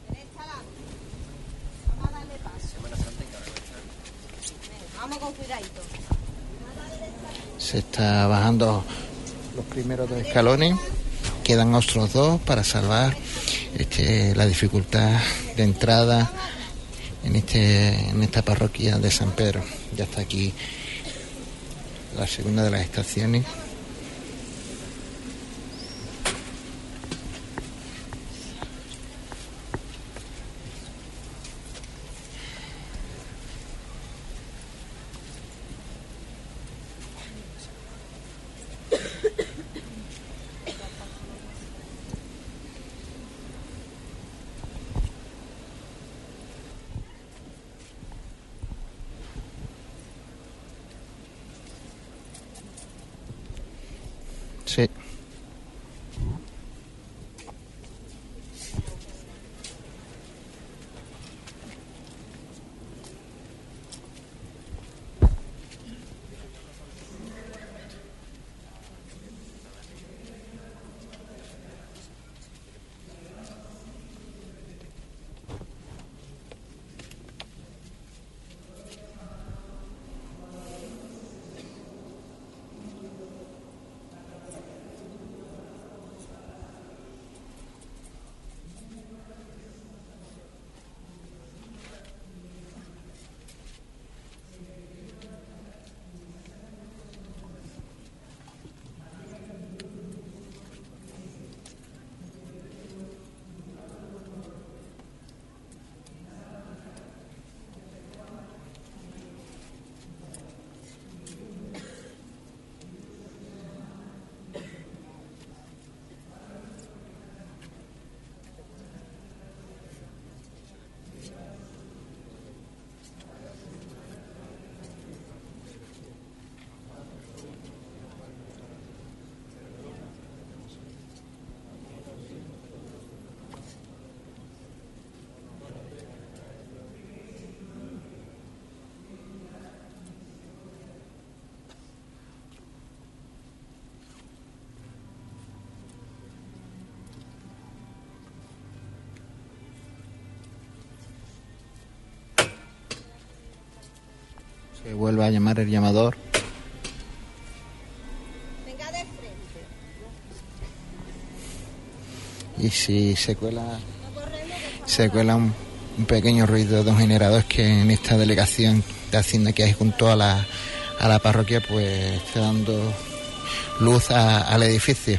Derecha adelante. Vamos a darle paso. vamos con cuidadito. Se está bajando los primeros dos escalones. Quedan otros dos para salvar este, la dificultad de entrada en, este, en esta parroquia de San Pedro. Ya está aquí la segunda de las estaciones. vuelva a llamar el llamador. Y si se cuela, se cuela un, pequeño ruido de un generador que en esta delegación de Hacienda que hay junto a la, a la parroquia, pues está dando luz al edificio.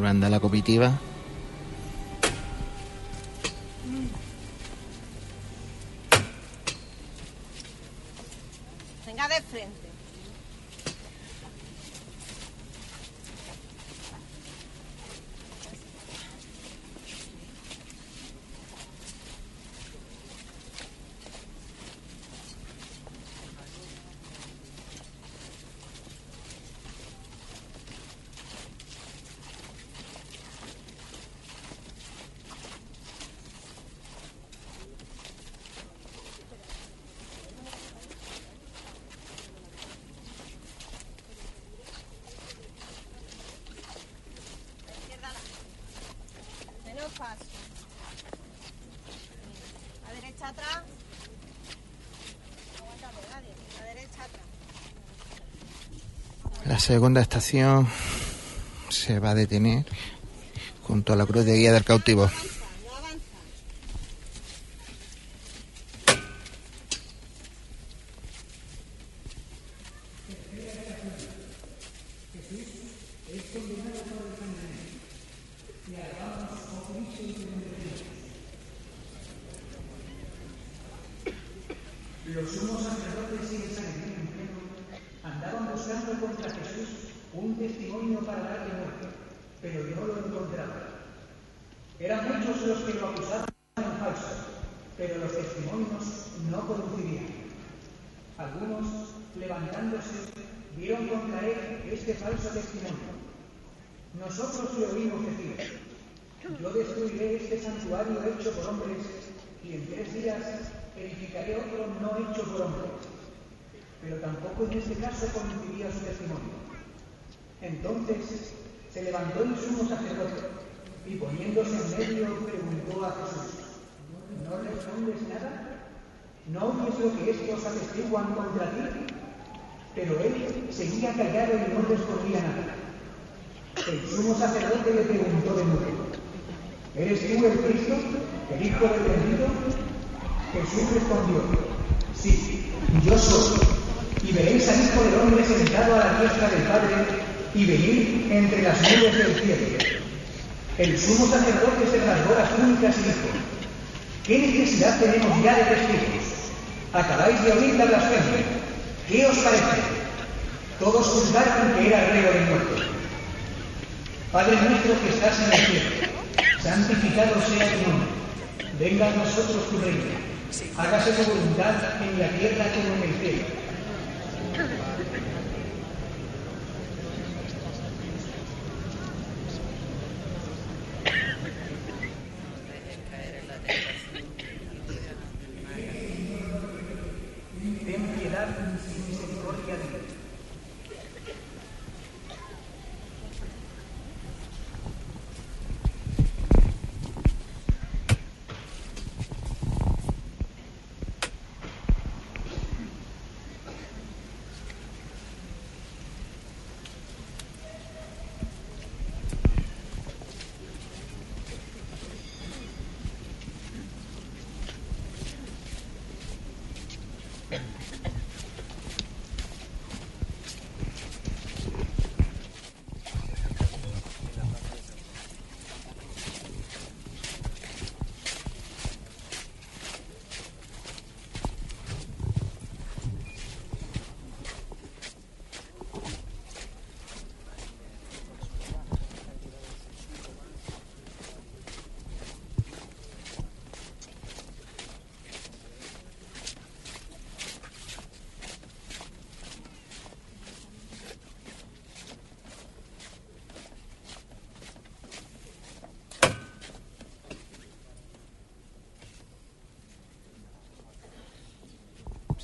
Hermandad La Comitiva. segunda estación se va a detener junto a la cruz de guía del cautivo.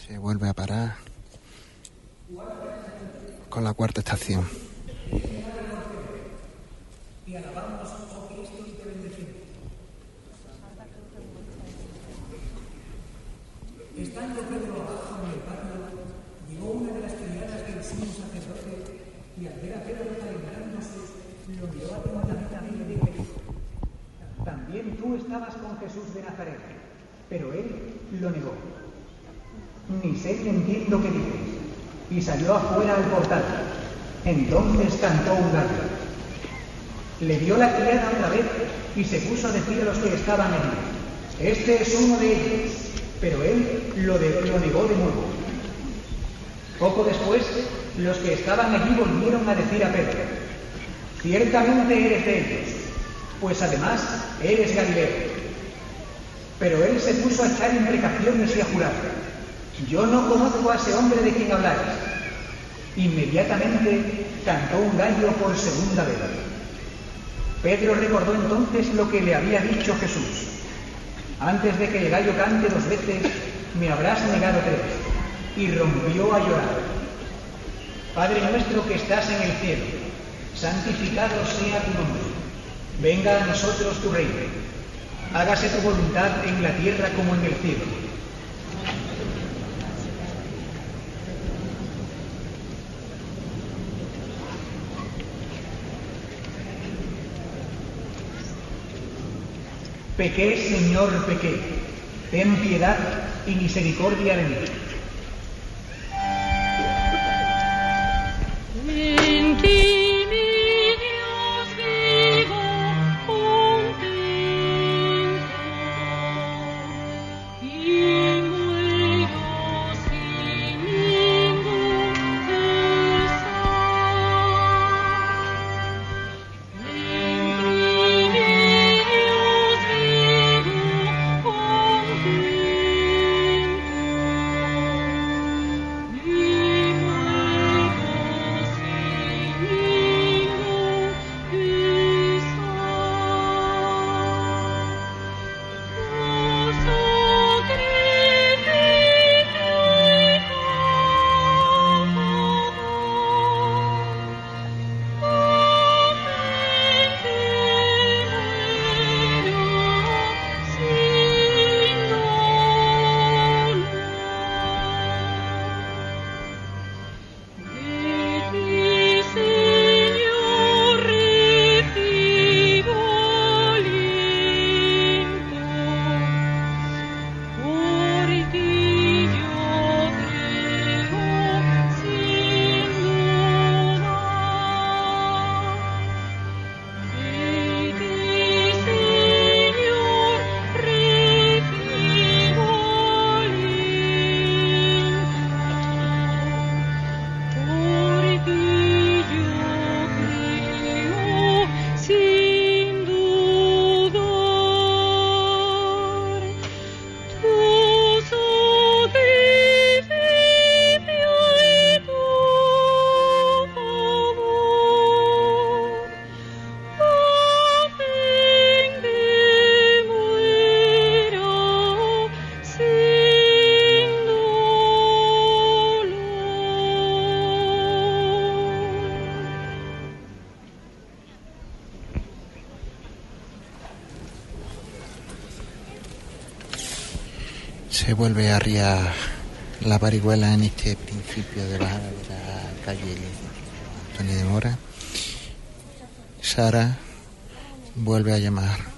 Se vuelve a parar con la cuarta estación. Y alabamos, oh Cristo, y te bendecimos. Estando Pedro abajo en el patio, llegó una de las criadas del sumo sacerdote y al ver a Pedro calentrándose, lo miró atentamente y le dijo, también tú estabas con Jesús de Nazaret, pero él lo negó. Ni sé ni entiendo qué dices. Y salió afuera al portal. Entonces cantó un gallo. Le dio la criada otra vez y se puso a decir a los que estaban allí, este es uno de ellos, pero él lo, negó de nuevo. Poco después, los que estaban allí volvieron a decir a Pedro, ciertamente eres de ellos, pues además eres Galileo. Pero él se puso a echar imprecaciones y a jurar, yo no conozco a ese hombre de quien habláis. Inmediatamente cantó un gallo por segunda vez. Pedro recordó entonces lo que le había dicho Jesús. Antes de que el gallo cante dos veces, me habrás negado tres. Y rompió a llorar. Padre nuestro que estás en el cielo, santificado sea tu nombre. Venga a nosotros tu reino. Hágase tu voluntad en la tierra como en el cielo. Pequé, Señor, pequé. Ten piedad y misericordia de mí. Vuelve a arriar la parihuela en este principio de de la calle Antonio de Mora. Sara vuelve a llamar.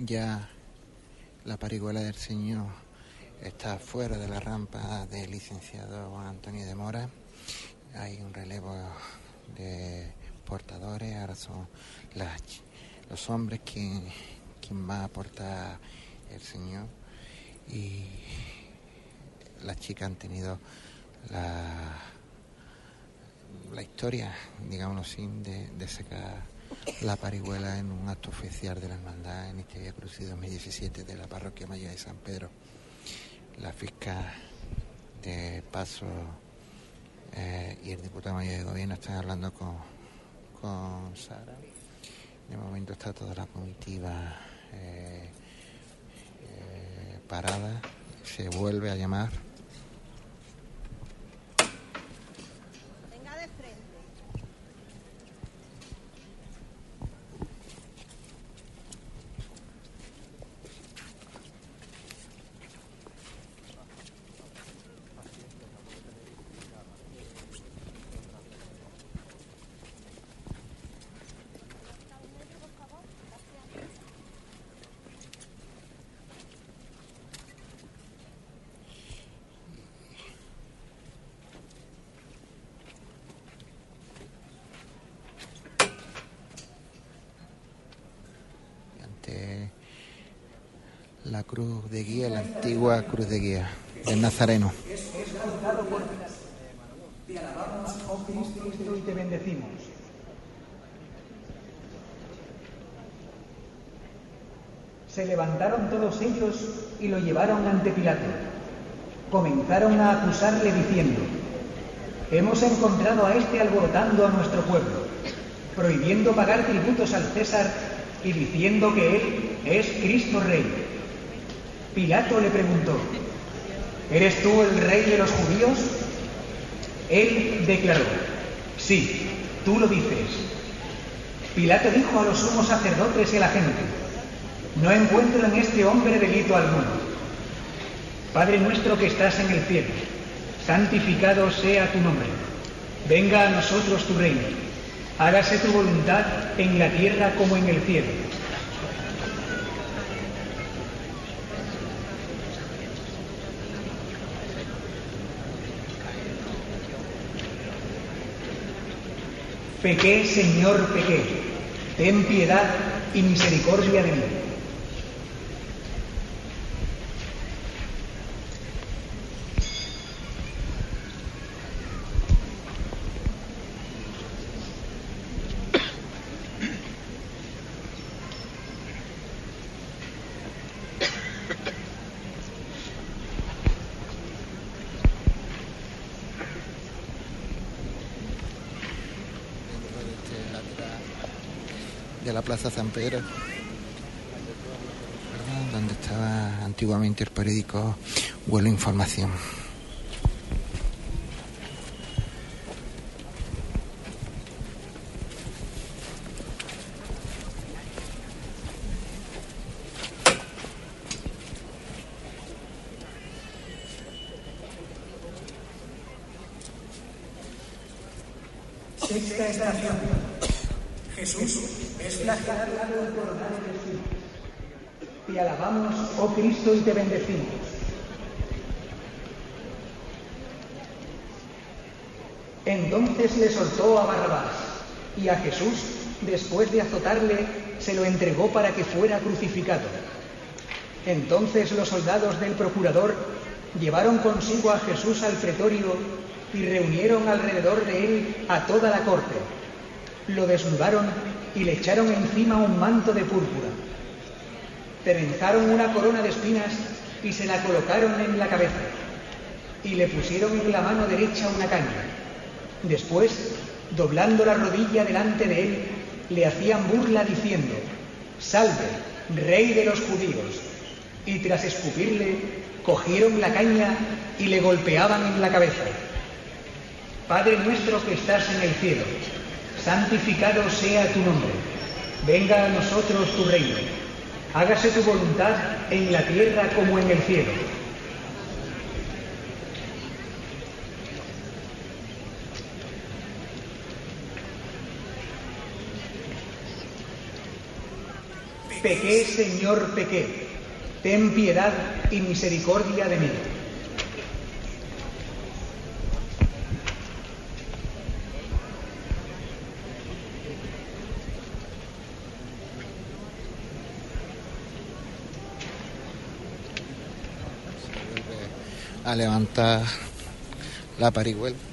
Ya la parihuela del Señor está fuera de la rampa del licenciado Antonio de Mora. Hay un relevo de portadores, ahora son los hombres quien, quien va a aportar el Señor y las chicas han tenido la, la historia, digámoslo así, de, de sacar la parihuela en un acto oficial de la hermandad en este día Cruz 2017 de la parroquia mayor de San Pedro. La fiscal de Paso eh, y el diputado mayor de gobierno están hablando con, con Sara. De momento está toda la comitiva eh, eh, parada. Se vuelve a llamar. Venga de frente. ante la cruz de guía, cruz de guía del Nazareno. Se levantaron todos ellos y lo llevaron ante Pilato. Comenzaron a acusarle diciendo, hemos encontrado a este alborotando a nuestro pueblo, prohibiendo pagar tributos al César y diciendo que él es Cristo Rey. Pilato le preguntó, ¿eres tú el rey de los judíos? Él declaró, sí, tú lo dices. Pilato dijo a los sumos sacerdotes y a la gente, no encuentro en este hombre delito alguno. Padre nuestro que estás en el cielo, santificado sea tu nombre. Venga a nosotros tu reino. Hágase tu voluntad en la tierra como en el cielo. Pequé, Señor, pequé. Ten piedad y misericordia de mí. Plaza San Pedro, donde estaba antiguamente el periódico Vuelo Información. Sexta estación. Jesús es flagelado y coronado de espinas. Te alabamos, oh Cristo, y te bendecimos. Entonces le soltó a Barrabás y a Jesús, después de azotarle, se lo entregó para que fuera crucificado. Entonces los soldados del procurador llevaron consigo a Jesús al pretorio y reunieron alrededor de él a toda la corte. Lo desnudaron y le echaron encima un manto de púrpura. Trenzaron una corona de espinas y se la colocaron en la cabeza. Y le pusieron en la mano derecha una caña. Después, doblando la rodilla delante de él, le hacían burla diciendo, Salve, rey de los judíos. Y tras escupirle, cogieron la caña y le golpeaban en la cabeza. Padre nuestro que estás en el cielo, santificado sea tu nombre. Venga a nosotros tu reino. Hágase tu voluntad en la tierra como en el cielo. Pequé, Señor, pequé. Ten piedad y misericordia de mí. a levantar la parihuela.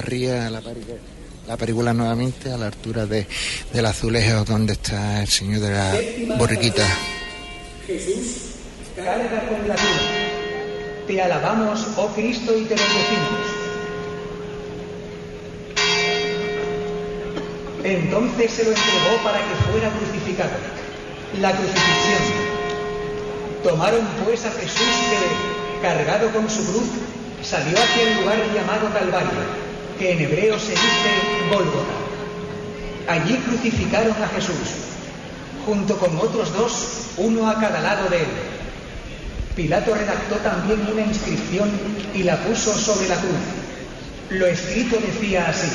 Arría la la parihuela nuevamente a la altura de, del azulejo donde está el señor de la borriquita. Jesús, carga con la cruz. Te alabamos, oh Cristo, y te bendecimos. Entonces se lo entregó para que fuera crucificado. La crucifixión. Tomaron pues a Jesús que, cargado con su cruz, salió hacia el lugar llamado Calvario, que en hebreo se dice Gólgota. Allí crucificaron a Jesús, junto con otros dos, uno a cada lado de él. Pilato redactó también una inscripción y la puso sobre la cruz. Lo escrito decía así,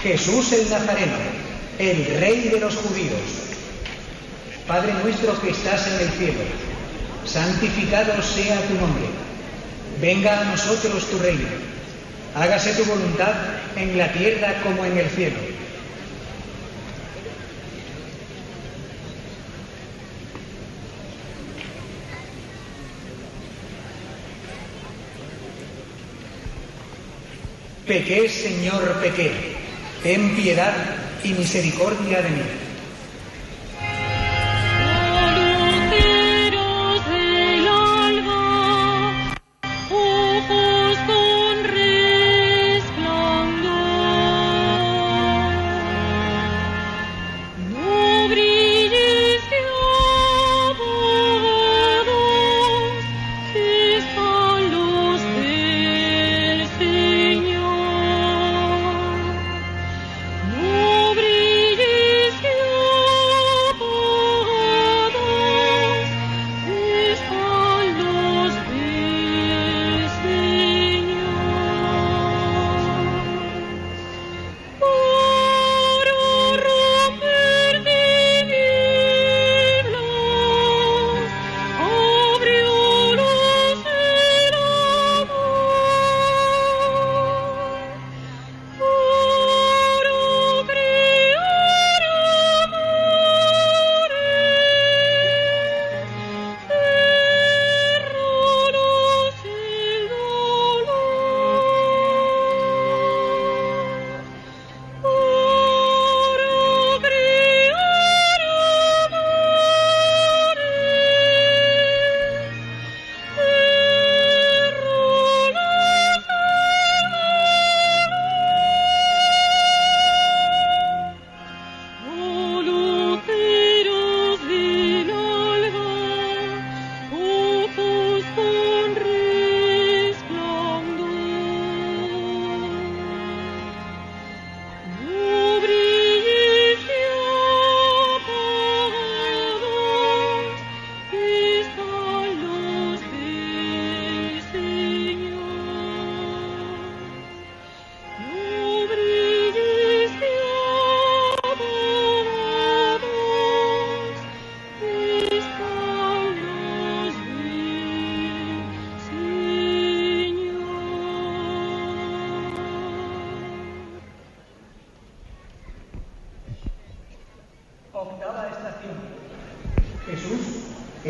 Jesús el Nazareno, el rey de los judíos. Padre nuestro que estás en el cielo, santificado sea tu nombre. Venga a nosotros tu reino. Hágase tu voluntad en la tierra como en el cielo. Pequé, Señor, pequé. Ten piedad y misericordia de mí.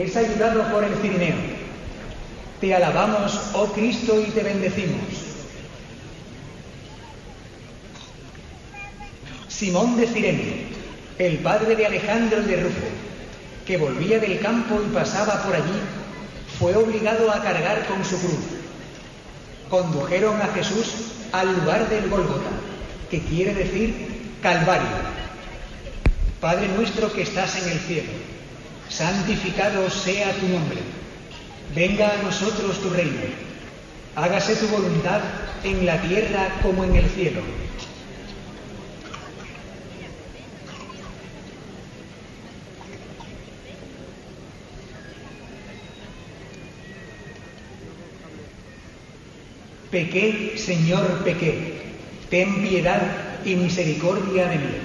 Es ayudado por el Cirineo. Te alabamos, oh Cristo, y te bendecimos. Simón de Cirene, el padre de Alejandro de Rufo, que volvía del campo y pasaba por allí, fue obligado a cargar con su cruz. Condujeron a Jesús al lugar del Gólgota, que quiere decir Calvario. Padre nuestro que estás en el cielo, santificado sea tu nombre. Venga a nosotros tu reino. Hágase tu voluntad en la tierra como en el cielo. Pequé, Señor, pequé. Ten piedad y misericordia de mí.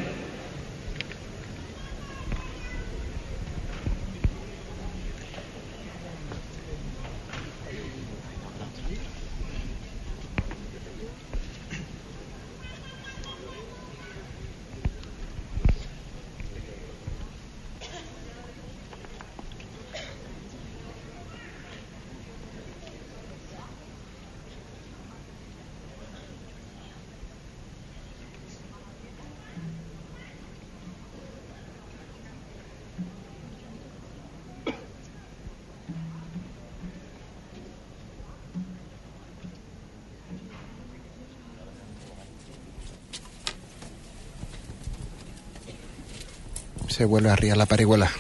Se vuelve a arriar la parihuela.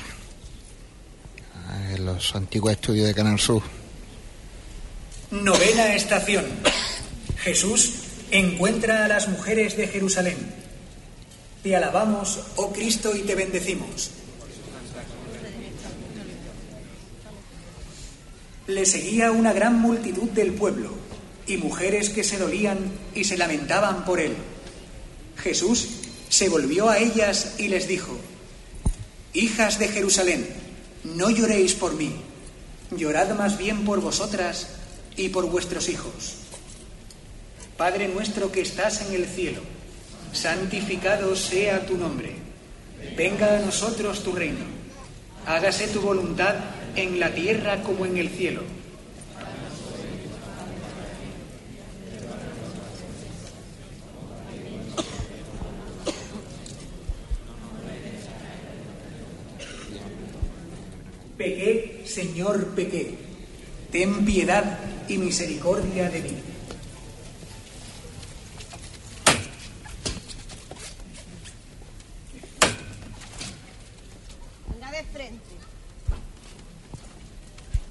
En los antiguos estudios de Canal Sur. Novena estación. Jesús encuentra a las mujeres de Jerusalén. Te alabamos, oh Cristo, y te bendecimos. Le seguía una gran multitud del pueblo y mujeres que se dolían y se lamentaban por él. Jesús se volvió a ellas y les dijo, Hijas de Jerusalén, no lloréis por mí, llorad más bien por vosotras y por vuestros hijos. Padre nuestro que estás en el cielo, santificado sea tu nombre. Venga a nosotros tu reino. Hágase tu voluntad en la tierra como en el cielo. Pequé, Señor, pequé. Ten piedad y misericordia de mí. Venga de frente.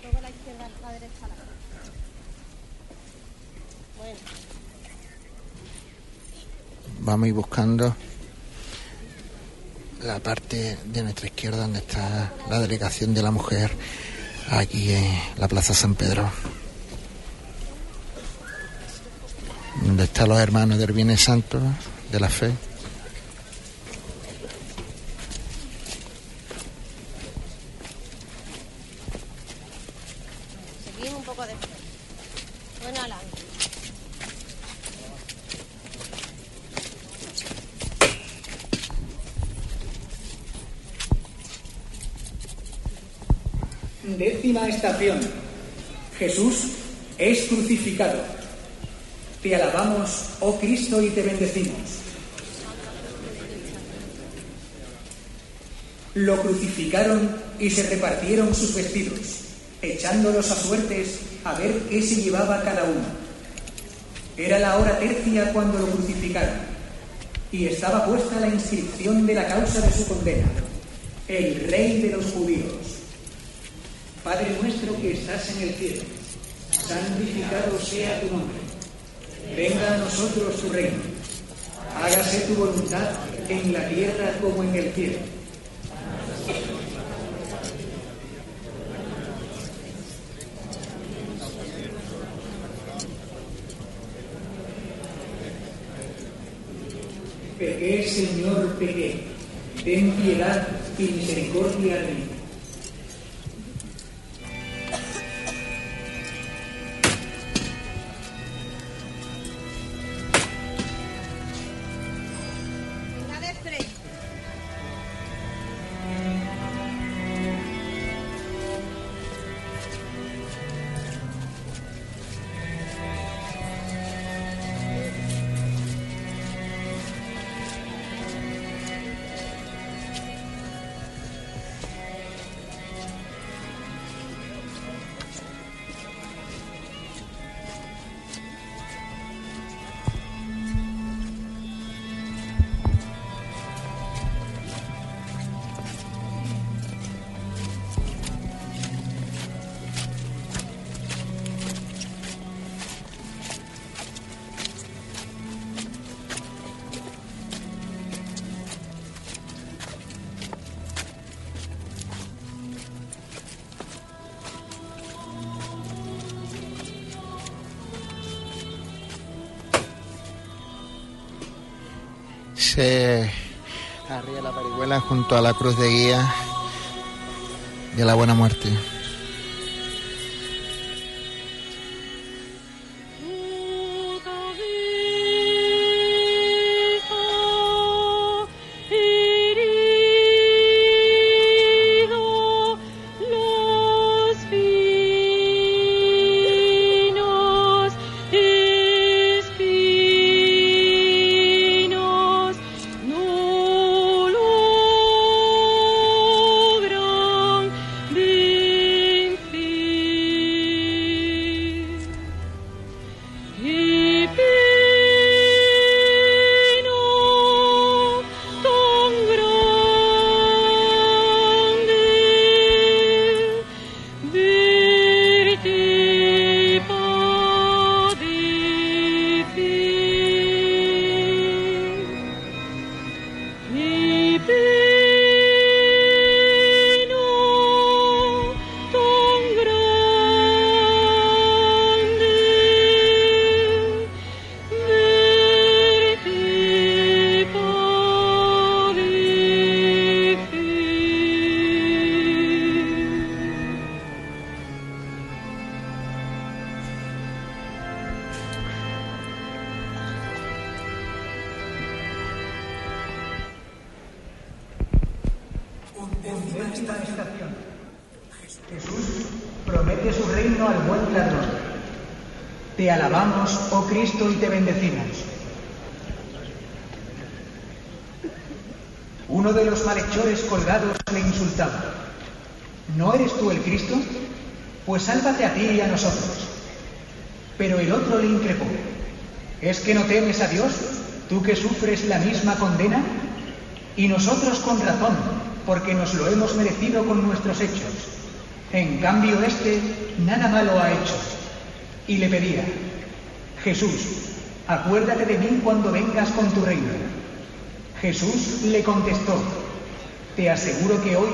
Luego la izquierda, la derecha. La Bueno. Vamos a ir buscando de nuestra izquierda donde está la delegación de la mujer aquí en la Plaza San Pedro. Donde están los hermanos del Viernes Santo de la Fe. Seguimos un poco de frente. Bueno, adelante. Décima estación. Jesús es crucificado. Te alabamos, oh Y te bendecimos. Lo crucificaron y se repartieron sus vestidos, echándolos a suertes a ver qué se llevaba cada uno. Era la hora tercia cuando lo crucificaron, y estaba puesta la inscripción de la causa de su condena, el rey de los judíos. Padre nuestro que estás en el cielo, santificado sea tu nombre. Venga a nosotros tu reino. Hágase tu voluntad en la tierra como en el cielo. Pequé, Señor, pequé. Ten piedad y misericordia de mí. Arría la parihuela junto a la cruz de guía de la buena muerte. Malo ha hecho. Y le pedía, Jesús, acuérdate de mí cuando vengas con tu reino. Jesús le contestó, te aseguro que hoy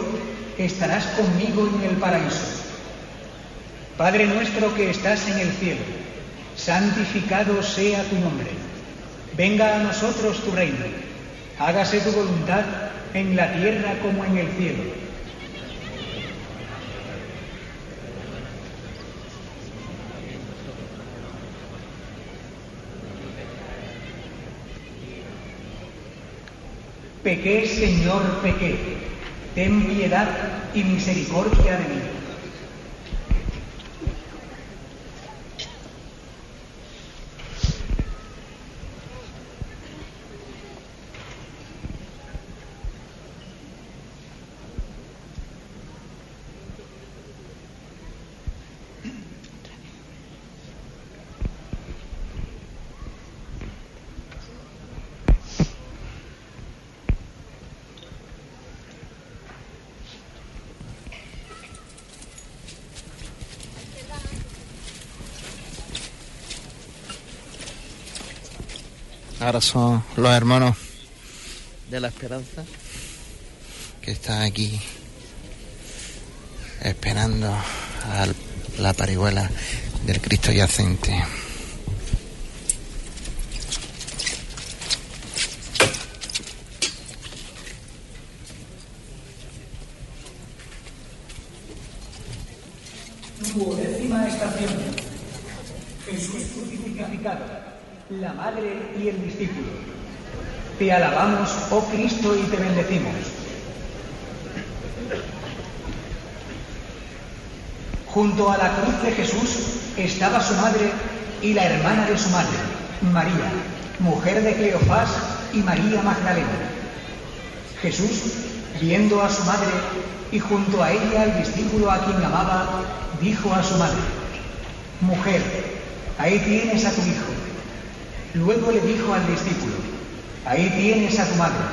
estarás conmigo en el paraíso. Padre nuestro que estás en el cielo, santificado sea tu nombre. Venga a nosotros tu reino. Hágase tu voluntad en la tierra como en el cielo. Pequé, Señor, pequé. Ten piedad y misericordia de mí. Ahora son los hermanos de la esperanza que están aquí esperando a la parihuela del Cristo yacente. Duodécima estación. Jesús crucificado, la madre y el discípulo. Te alabamos, oh Cristo, y te bendecimos. Junto a la cruz de Jesús estaba su madre y la hermana de su madre, María, mujer de Cleofás y María Magdalena. Jesús, viendo a su madre y junto a ella al discípulo a quien amaba, dijo a su madre, Mujer, ahí tienes a tu hijo. Luego le dijo al discípulo, ahí tienes a tu madre.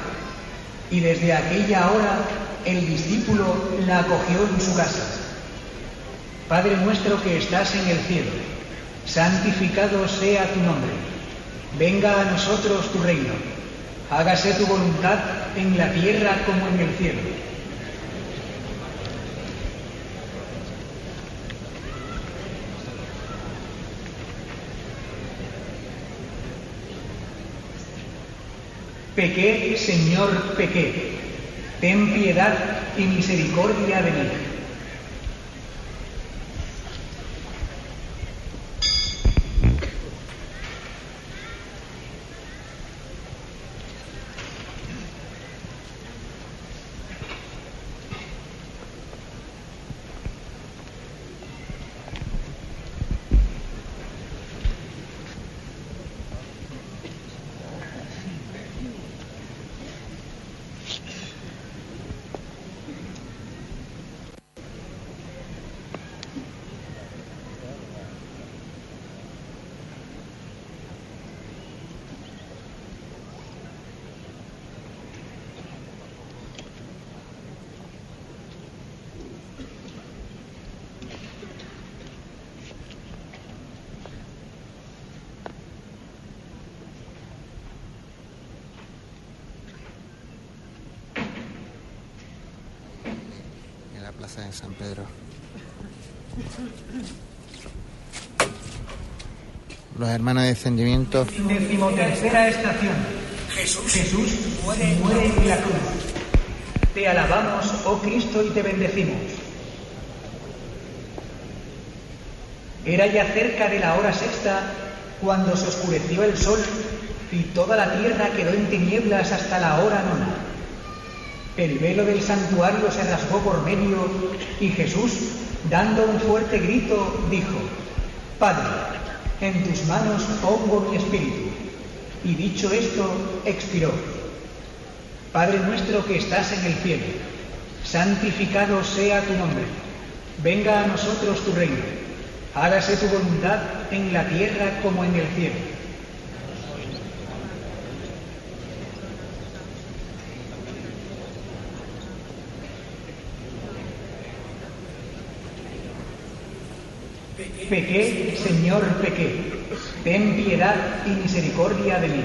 Y desde aquella hora el discípulo la acogió en su casa. Padre nuestro que estás en el cielo, santificado sea tu nombre. Venga a nosotros tu reino. Hágase tu voluntad en la tierra como en el cielo. Pequé, Señor, pequé. Ten piedad y misericordia de mí. En la plaza de San Pedro. Los hermanos de descendimiento Decimotercera estación. Jesús, muere, en la cruz. Te alabamos, oh Cristo, y te bendecimos. Era ya cerca de la hora sexta cuando se oscureció el sol y toda la tierra quedó en tinieblas hasta la hora nona. El velo del santuario se rasgó por medio y Jesús, dando un fuerte grito, dijo, Padre, en tus manos pongo mi espíritu. Y dicho esto, expiró. Padre nuestro que estás en el cielo, santificado sea tu nombre. Venga a nosotros tu reino. Hágase tu voluntad en la tierra como en el cielo. Pequé, Señor, pequé. Ten piedad y misericordia de mí.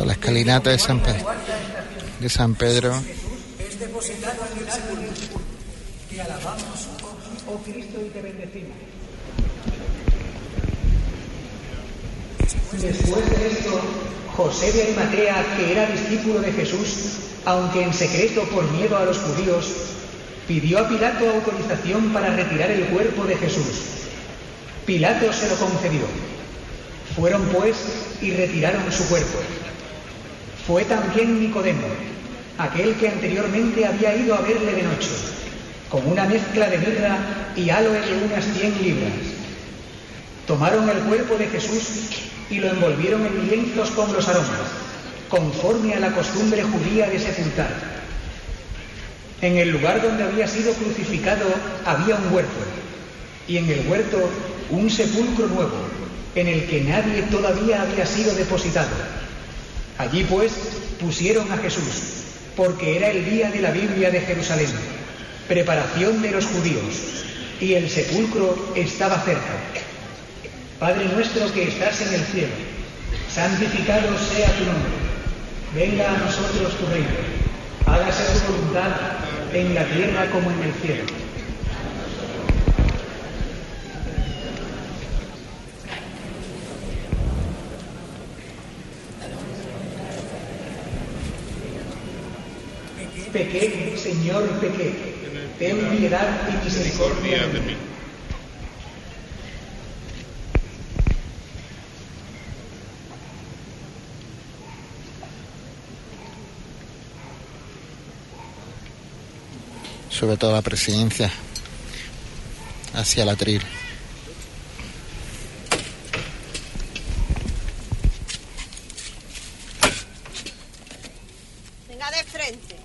A la escalinata de San Pedro. De San Pedro. Te alabamos, oh Cristo, y te bendecimos. Después de esto, José de Arimatea, que era discípulo de Jesús, aunque en secreto por miedo a los judíos, pidió a Pilato autorización para retirar el cuerpo de Jesús. Pilato se lo concedió. Fueron pues y retiraron su cuerpo. Fue también Nicodemo, aquel que anteriormente había ido a verle de noche, con una mezcla de mirra y aloe de unas cien libras. Tomaron el cuerpo de Jesús y lo envolvieron en lienzos con los aromas, conforme a la costumbre judía de sepultar. En el lugar donde había sido crucificado había un huerto, y en el huerto un sepulcro nuevo, en el que nadie todavía había sido depositado. Allí pues pusieron a Jesús, porque era el día de la Biblia de Jerusalén, preparación de los judíos, y el sepulcro estaba cerca. Padre nuestro que estás en el cielo, santificado sea tu nombre. Venga a nosotros tu reino. Hágase tu voluntad en la tierra como en el cielo. Pequé, Señor, pequé. Ten piedad y misericordia de mí. sobre todo la presidencia hacia la tril. Venga de frente.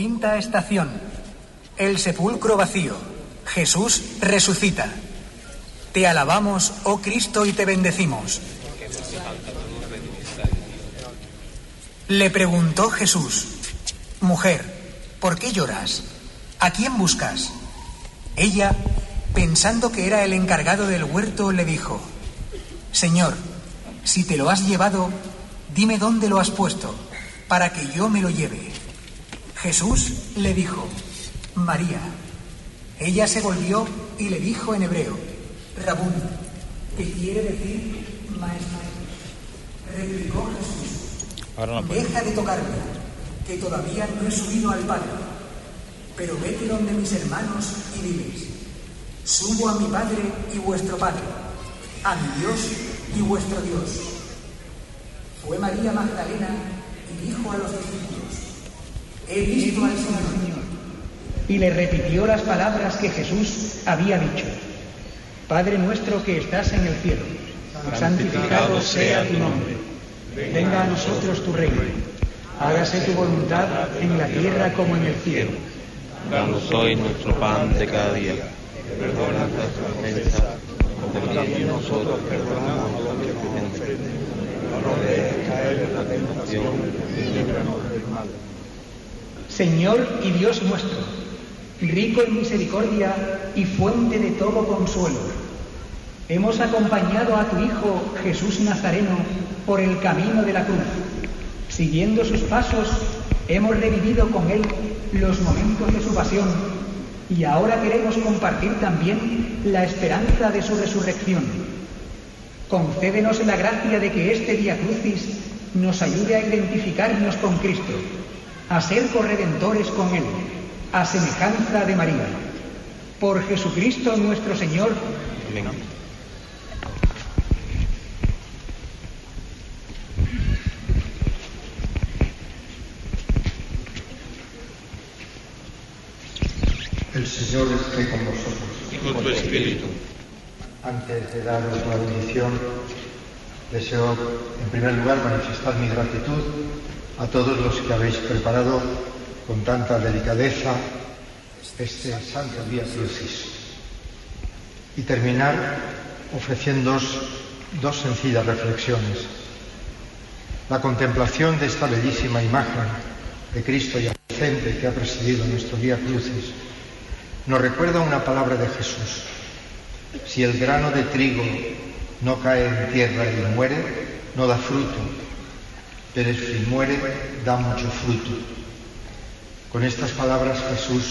Decimoquinta estación. El sepulcro vacío. Jesús resucita. Te alabamos, oh Cristo, y te bendecimos. Le preguntó Jesús, Mujer, ¿por qué lloras? ¿A quién buscas? Ella, pensando que era el encargado del huerto, le dijo, Señor, si te lo has llevado, dime dónde lo has puesto, para que yo me lo lleve. Jesús le dijo, María. Ella se volvió y le dijo en hebreo, Rabún, que quiere decir maestro. Replicó Jesús, deja de tocarme, que todavía no he subido al Padre. Pero vete donde mis hermanos y diles, subo a mi Padre y vuestro Padre, a mi Dios y vuestro Dios. Fue María Magdalena y dijo a los discípulos, he visto al Señor. Y le repitió las palabras que Jesús había dicho. Padre nuestro que estás en el cielo, santificado sea tu nombre. Venga a nosotros tu reino. Hágase tu voluntad en la tierra como en el cielo. Danos hoy nuestro pan de cada día. Perdona nuestras ofensas, como también nosotros perdonamos a los que nos ofenden. No nos dejes caer en la tentación y líbranos del mal. Señor y Dios nuestro, rico en misericordia y fuente de todo consuelo. Hemos acompañado a tu Hijo Jesús Nazareno por el camino de la cruz. Siguiendo sus pasos, hemos revivido con Él los momentos de su pasión y ahora queremos compartir también la esperanza de su resurrección. Concédenos la gracia de que este día crucis nos ayude a identificarnos con Cristo, a ser corredentores con Él, a semejanza de María. Por Jesucristo nuestro Señor. Amén. El Señor esté con vosotros. Y con tu espíritu. Antes de daros la bendición, deseo en primer lugar manifestar mi gratitud a todos los que habéis preparado con tanta delicadeza este santo día crucis. Y terminar ofreciéndoos dos sencillas reflexiones. La contemplación de esta bellísima imagen de Cristo yacente que ha presidido nuestro día crucis, nos recuerda una palabra de Jesús. Si el grano de trigo no cae en tierra y muere, no da fruto, pero si muere, da mucho fruto. Con estas palabras Jesús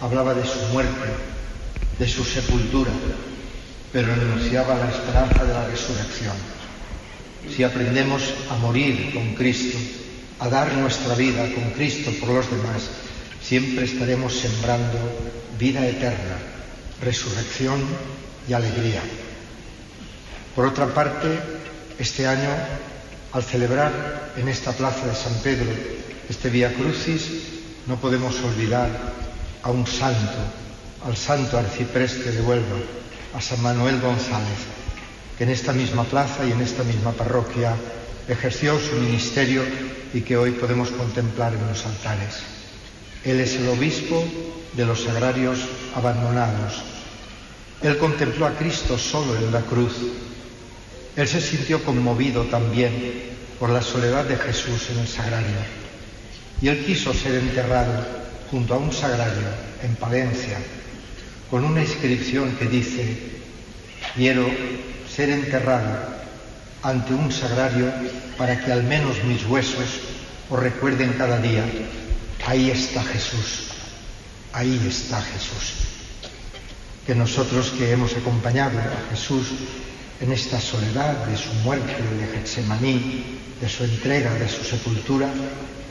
hablaba de su muerte, de su sepultura, pero anunciaba la esperanza de la resurrección. Si aprendemos a morir con Cristo, a dar nuestra vida con Cristo por los demás, siempre estaremos sembrando vida eterna, resurrección y alegría. Por otra parte, este año, al celebrar en esta plaza de San Pedro este Vía Crucis, no podemos olvidar a un santo, al santo arcipreste de Huelva, a San Manuel González, que en esta misma plaza y en esta misma parroquia ejerció su ministerio y que hoy podemos contemplar en los altares. Él es el obispo de los sagrarios abandonados. Él contempló a Cristo solo en la cruz. Él se sintió conmovido también por la soledad de Jesús en el sagrario. Y él quiso ser enterrado junto a un sagrario en Palencia, con una inscripción que dice, quiero ser enterrado ante un sagrario para que al menos mis huesos os recuerden cada día, ahí está Jesús, ahí está Jesús. Que nosotros que hemos acompañado a Jesús en esta soledad de su muerte, de Getsemaní, de su entrega, de su sepultura,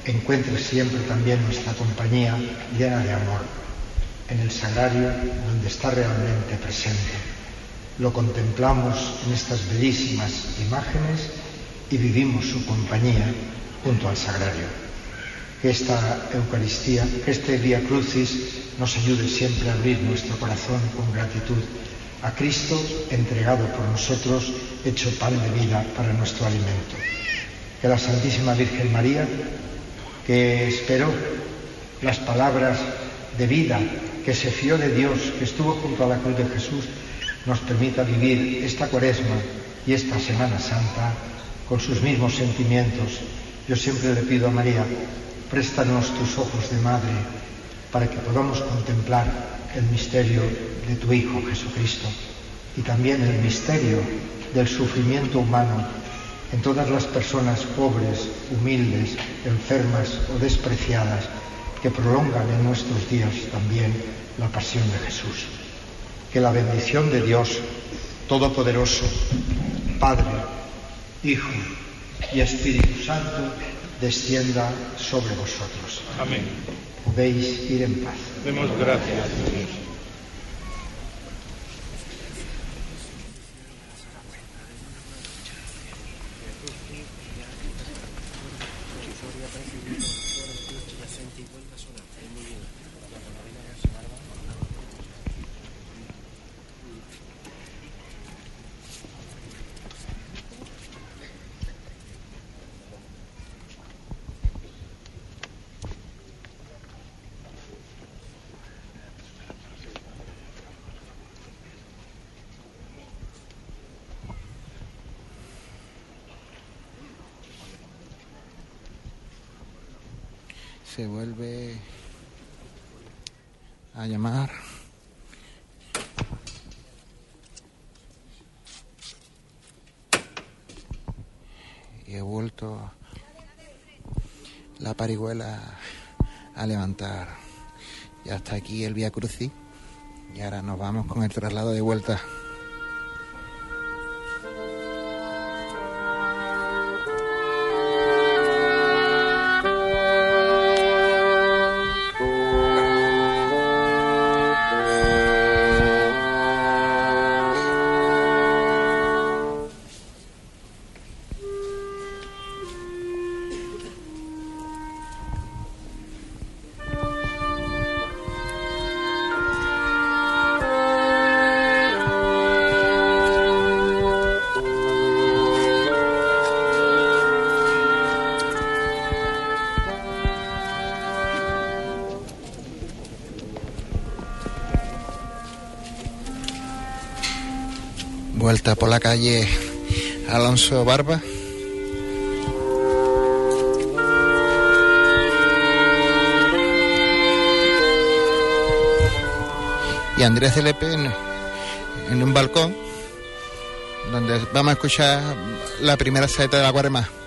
encuentre siempre también nuestra compañía llena de amor en el sagrario donde está realmente presente. Lo contemplamos en estas bellísimas imágenes y vivimos su compañía junto al sagrario. Que esta Eucaristía, que este Vía Crucis nos ayude siempre a abrir nuestro corazón con gratitud a Cristo entregado por nosotros, hecho pan de vida para nuestro alimento. Que la Santísima Virgen María que esperó las palabras de vida, que se fió de Dios, que estuvo junto a la cruz de Jesús, nos permita vivir esta cuaresma y esta Semana Santa con sus mismos sentimientos. Yo siempre le pido a María, préstanos tus ojos de madre para que podamos contemplar el misterio de tu Hijo Jesucristo y también el misterio del sufrimiento humano en todas las personas pobres, humildes, enfermas o despreciadas que prolongan en nuestros días también la pasión de Jesús. Que la bendición de Dios Todopoderoso, Padre, Hijo y Espíritu Santo, descienda sobre vosotros. Amén. Podéis ir en paz. Demos gracias. Se vuelve a llamar. Y he vuelto la parihuela a levantar. Ya está aquí el Vía Crucis y ahora nos vamos con el traslado de vuelta. por la calle Alonso Barba. Y Andrés Lepe en, en un balcón donde vamos a escuchar la primera saeta de la cuarema.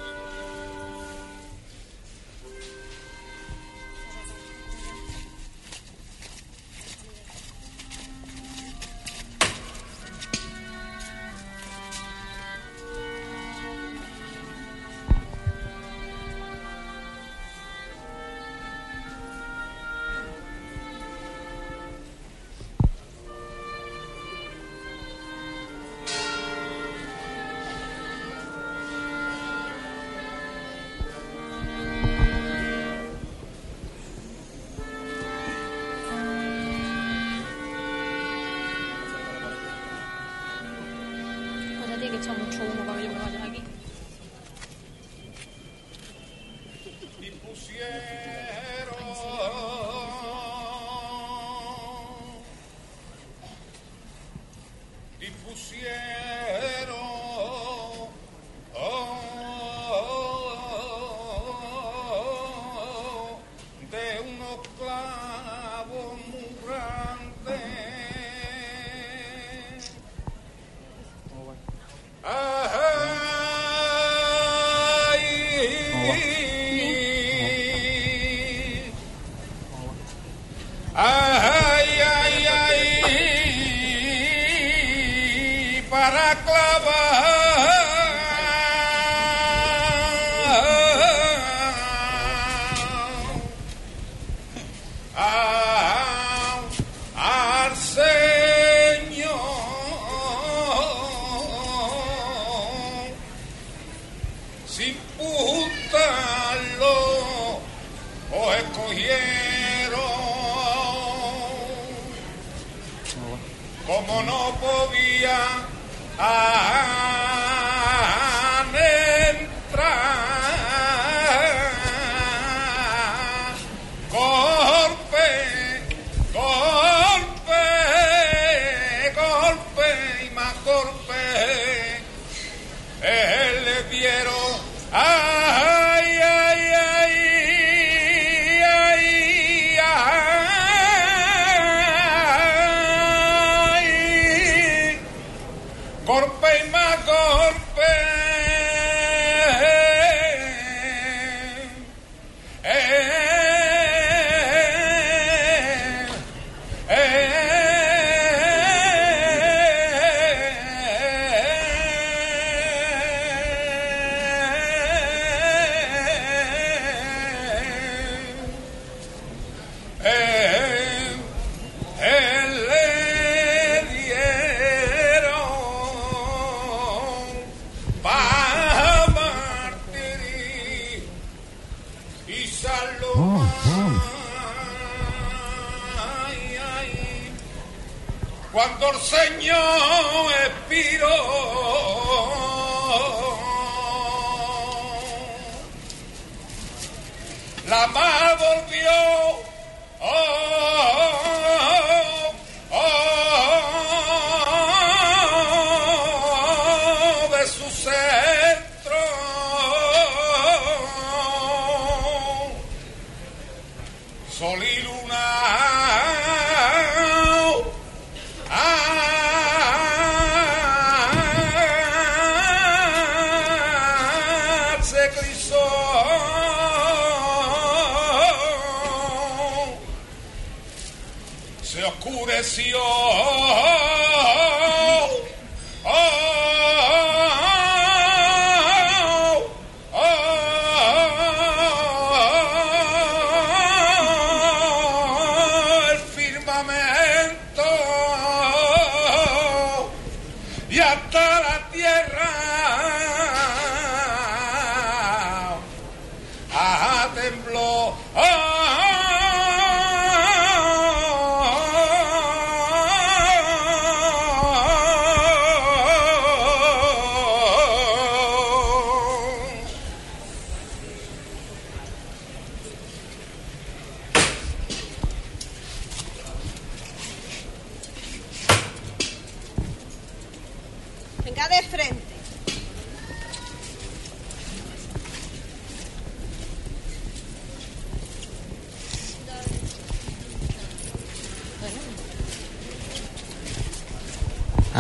Sol y luna.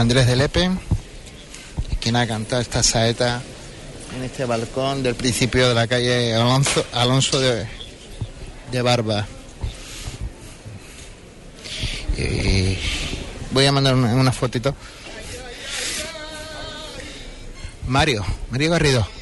Andrés de Lepe, quien ha cantado esta saeta en este balcón del principio de la calle Alonso, de, Barba. Voy a mandar una fotito. Mario, Mario Garrido.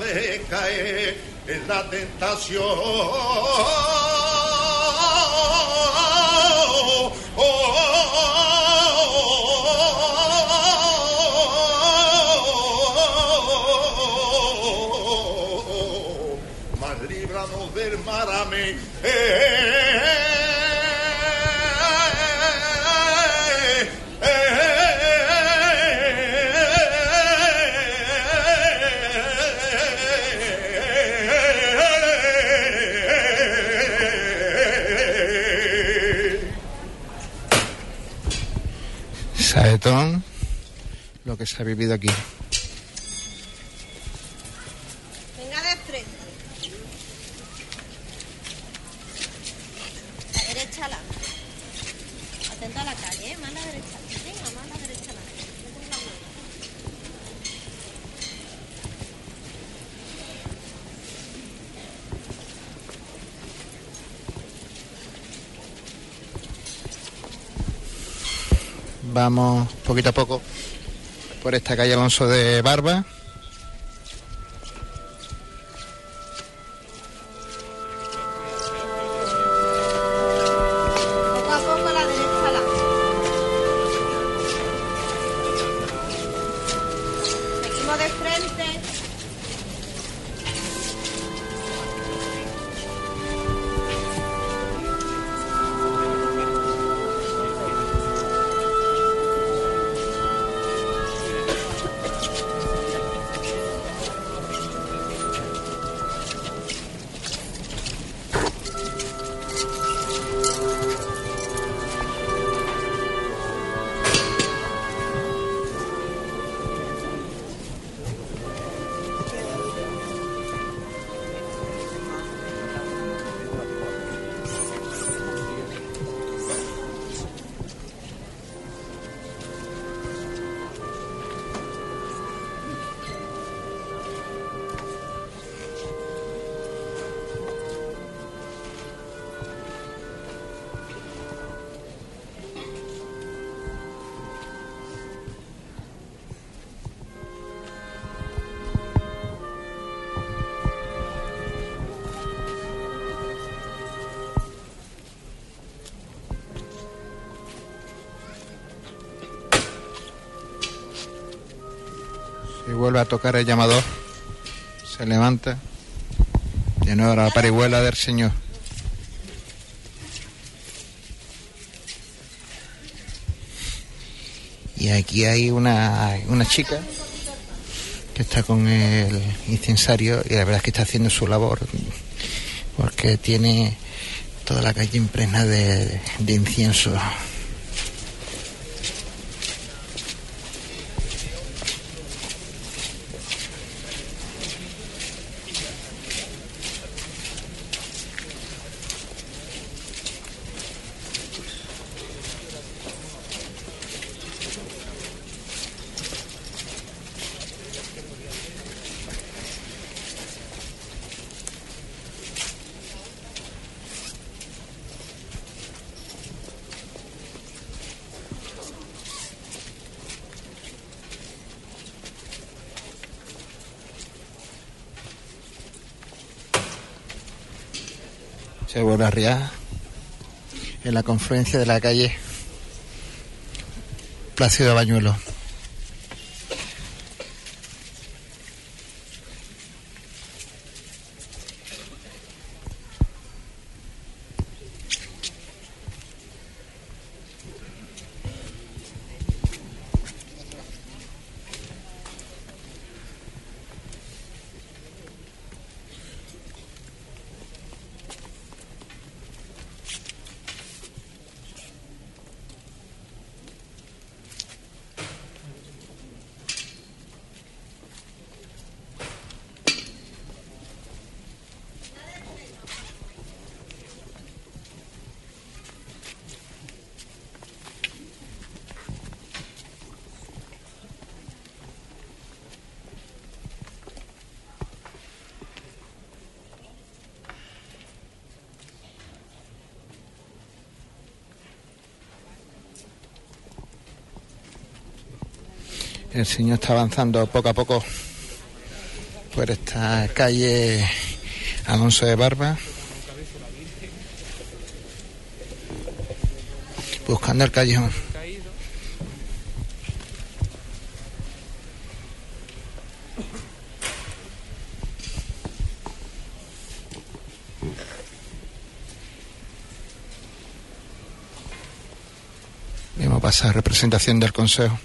Deje caer en la tentación. Mas líbranos del mar, que se ha vivido aquí. Venga de frente. La derecha la. Atenta a la calle, ¿eh? Más la derecha. Venga, más la derecha huella. Vamos poquito a poco por esta calle Alonso de Barba. Tocar el llamador. Se levanta. De nuevo la parihuela del Señor. Y aquí hay una, una chica que está con el incensario y la verdad es que está haciendo su labor porque tiene toda la calle impregna de, de incienso. En la confluencia de la calle Plácido Bañuelo. El Señor está avanzando poco a poco por esta calle Alonso de Barba. Buscando el callejón. Vemos pasar representación del Consejo.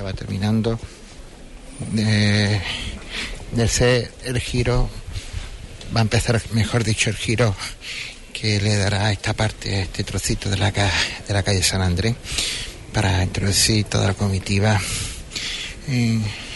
ya va terminando de, el giro va a empezar mejor dicho el giro que le dará esta parte este trocito de la, de la calle San Andrés para introducir toda la comitiva. En-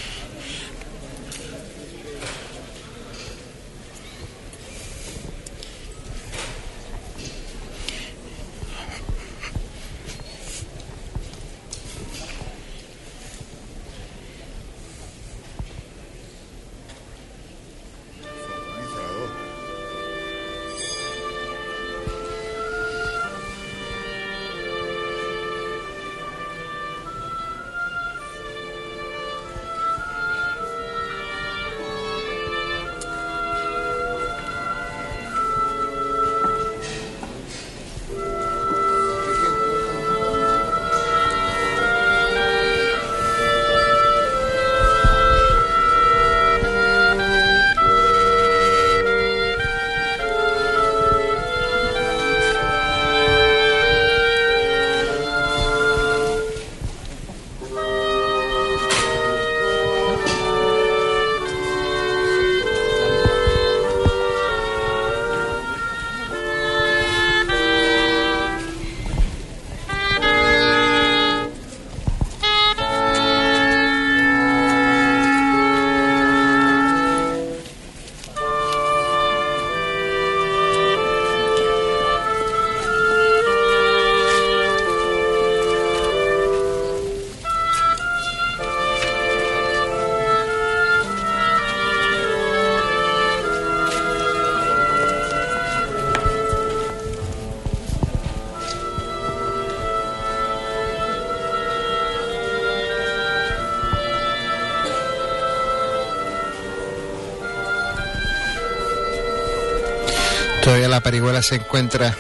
Todavía la parihuela se encuentra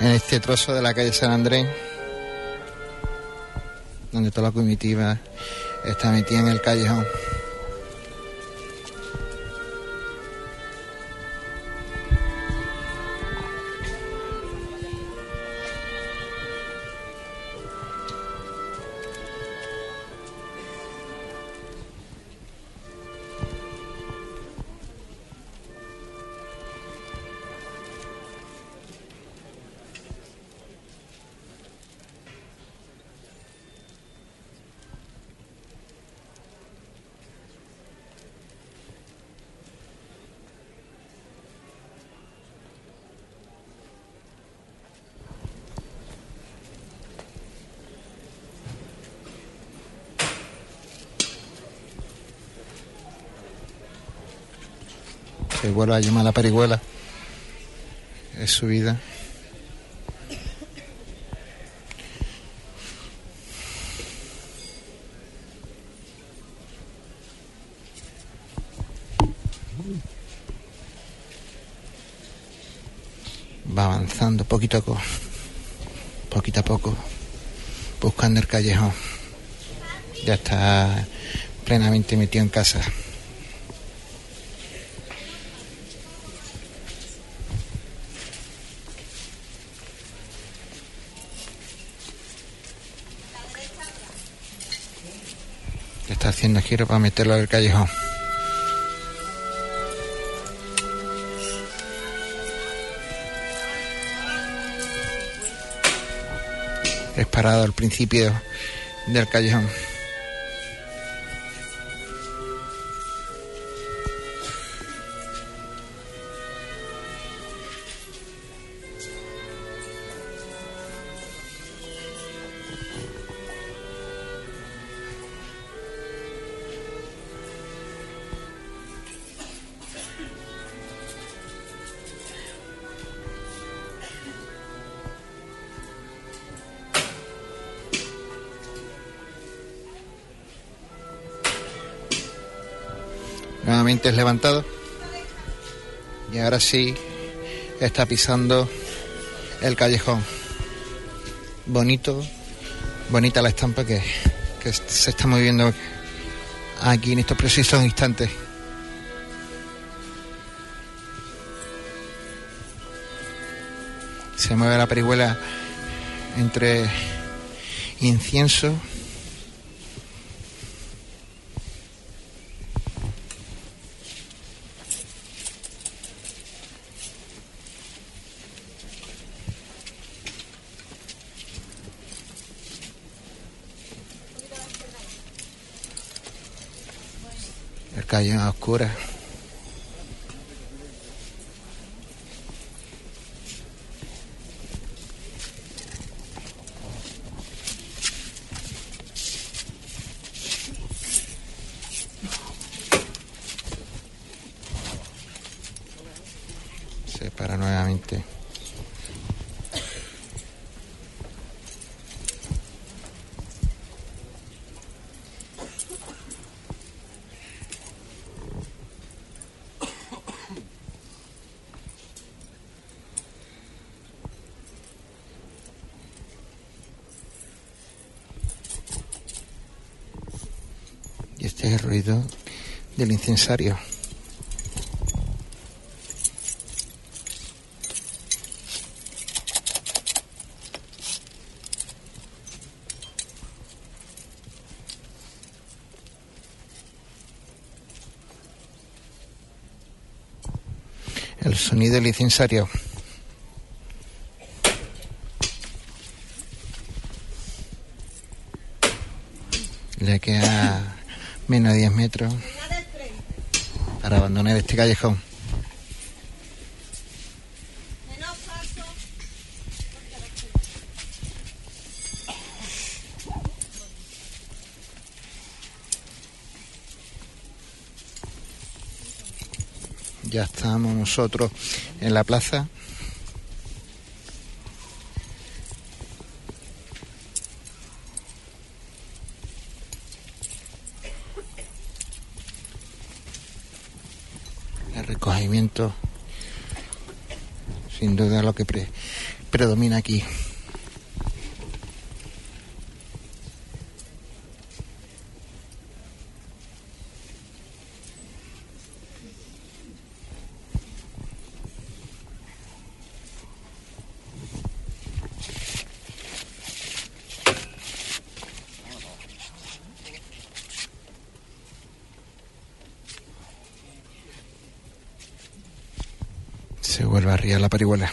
en este trozo de la calle San Andrés, donde toda la comitiva está metida en el callejón. Vuelve a llamar la parihuela. Es su vida. Va avanzando poquito a poco, poquito a poco, buscando el callejón. Ya está plenamente metido en casa. Ya está haciendo giro para meterlo al callejón. Es parado al principio del callejón. Es levantado. Y ahora sí está pisando el callejón. Bonito, bonita la estampa que, que se está moviendo aquí en estos precisos instantes. Se mueve la perihuela entre incienso El callejón a oscuras. Se para nuevamente. Y este es el ruido del incensario. El sonido del incensario. Le queda menos de 10 metros para abandonar callejón. Ya estamos nosotros en la plaza. El recogimiento lo que pre- predomina aquí. Se vuelve a arriar la parihuela.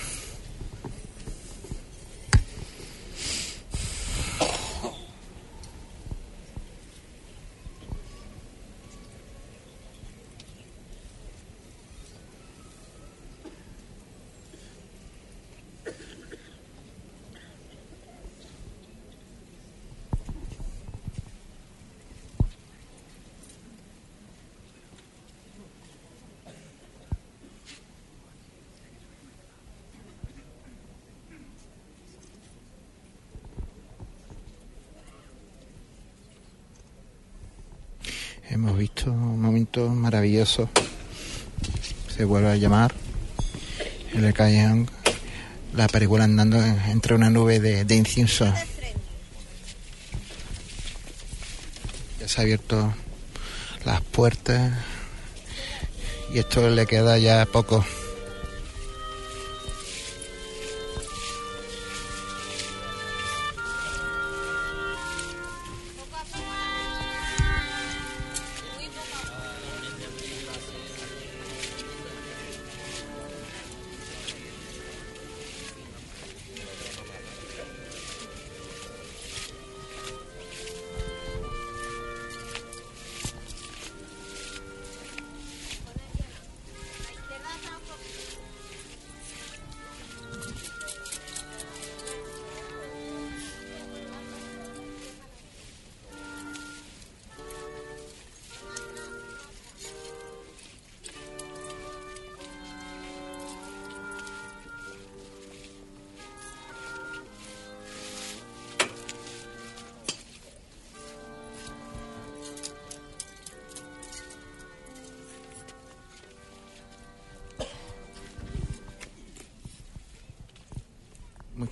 Hemos visto un momento maravilloso. Se vuelve a llamar en el callejón la parihuela andando en- entre una nube de, de incienso. Ya se ha abierto las puertas y esto le queda ya poco.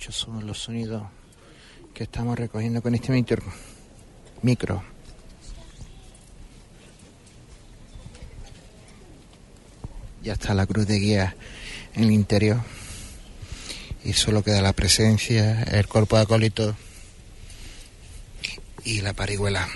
Muchos son los sonidos que estamos recogiendo con este micro. micro. Ya está la cruz de guía en el interior. Y solo queda la presencia, el cuerpo de acólito y la parihuela.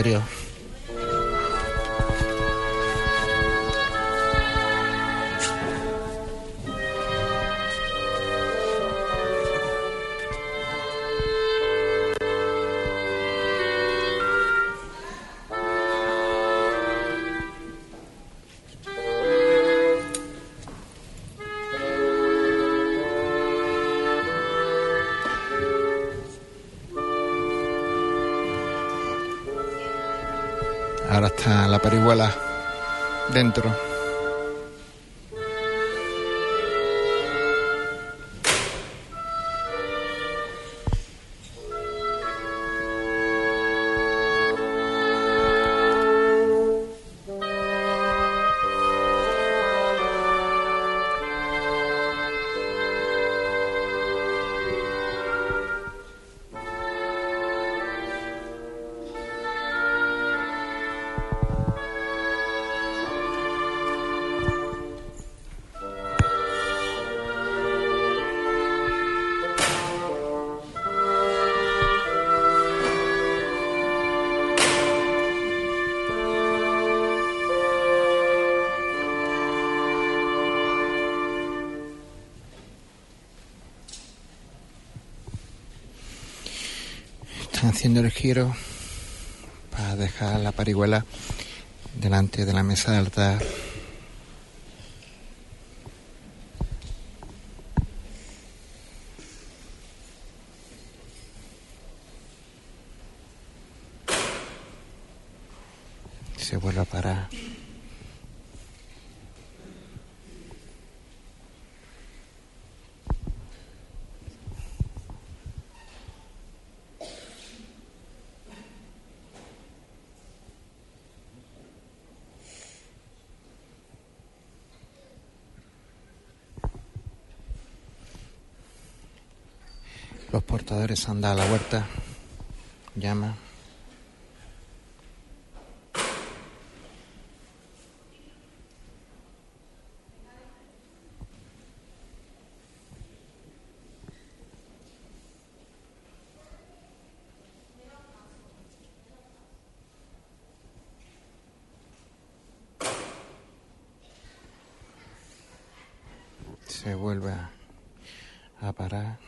Estamos está la parihuela dentro. Haciendo el giro para dejar la parihuela delante de la mesa del altar. Se vuelve a parar. Los han dado la vuelta. Llama. Se vuelve a, a parar.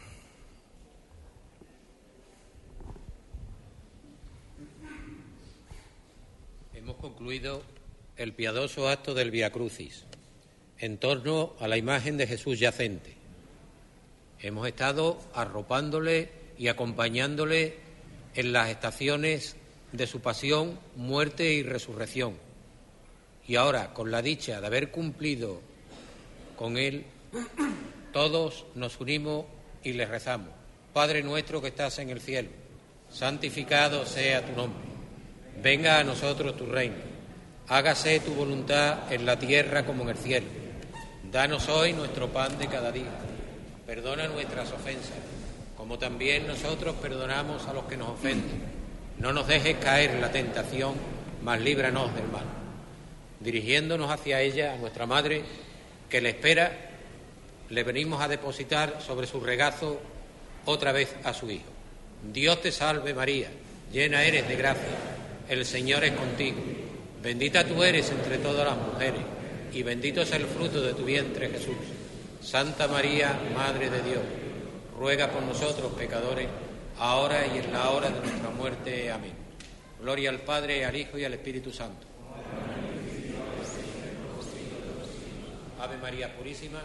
Hemos concluido el piadoso acto del Via Crucis en torno a la imagen de Jesús yacente. Hemos estado arropándole y acompañándole en las estaciones de su pasión, muerte y resurrección. Y ahora, con la dicha de haber cumplido con él, todos nos unimos y le rezamos. Padre nuestro que estás en el cielo, santificado sea tu nombre. Venga a nosotros tu reino. Hágase tu voluntad en la tierra como en el cielo. Danos hoy nuestro pan de cada día. Perdona nuestras ofensas, como también nosotros perdonamos a los que nos ofenden. No nos dejes caer en la tentación, mas líbranos del mal. Dirigiéndonos hacia ella, a nuestra Madre, que le espera, le venimos a depositar sobre su regazo otra vez a su Hijo. Dios te salve María, llena eres de gracia, el Señor es contigo. Bendita tú eres entre todas las mujeres, y bendito es el fruto de tu vientre Jesús. Santa María, Madre de Dios, ruega por nosotros pecadores, ahora y en la hora de nuestra muerte. Amén. Gloria al Padre, al Hijo y al Espíritu Santo. Ave María Purísima,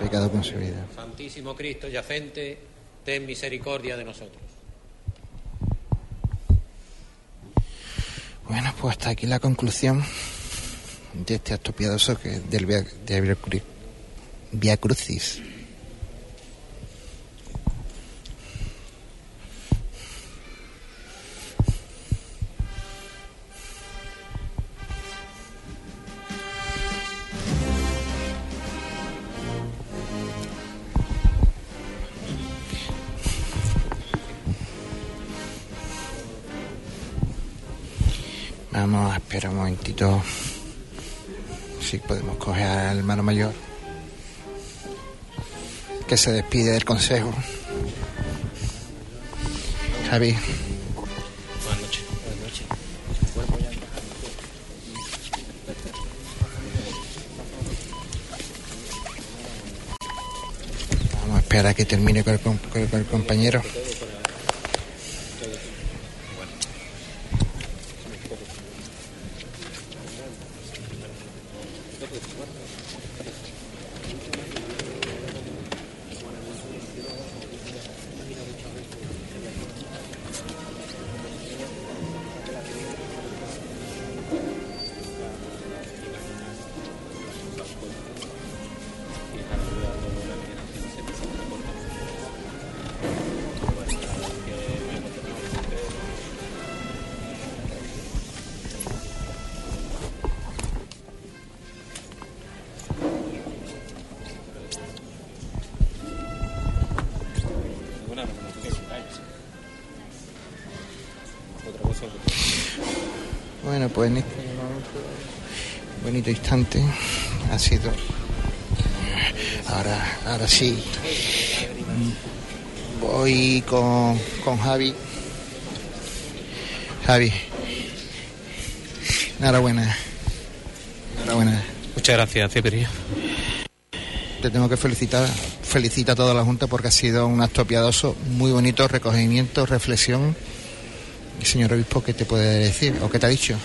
pecado con su vida. Santísimo Cristo yacente, ten misericordia de nosotros. Bueno, pues hasta aquí la conclusión de este acto piadoso que del Via, Via Crucis. Vamos a esperar un momentito. Si podemos coger al hermano mayor. Que se despide del consejo. Javi. Buenas noches. Buenas noches. Vamos a esperar a que termine con el, com- con el- con el compañero. Bonito instante ha sido. Ahora, ahora sí. Voy con, con Javi. Javi. Enhorabuena. Enhorabuena. Muchas gracias, Cipriano. Te tengo que felicitar. Felicita a toda la Junta porque ha sido un acto piadoso, muy bonito, recogimiento, reflexión señor obispo, ¿qué te puede decir o qué te ha dicho?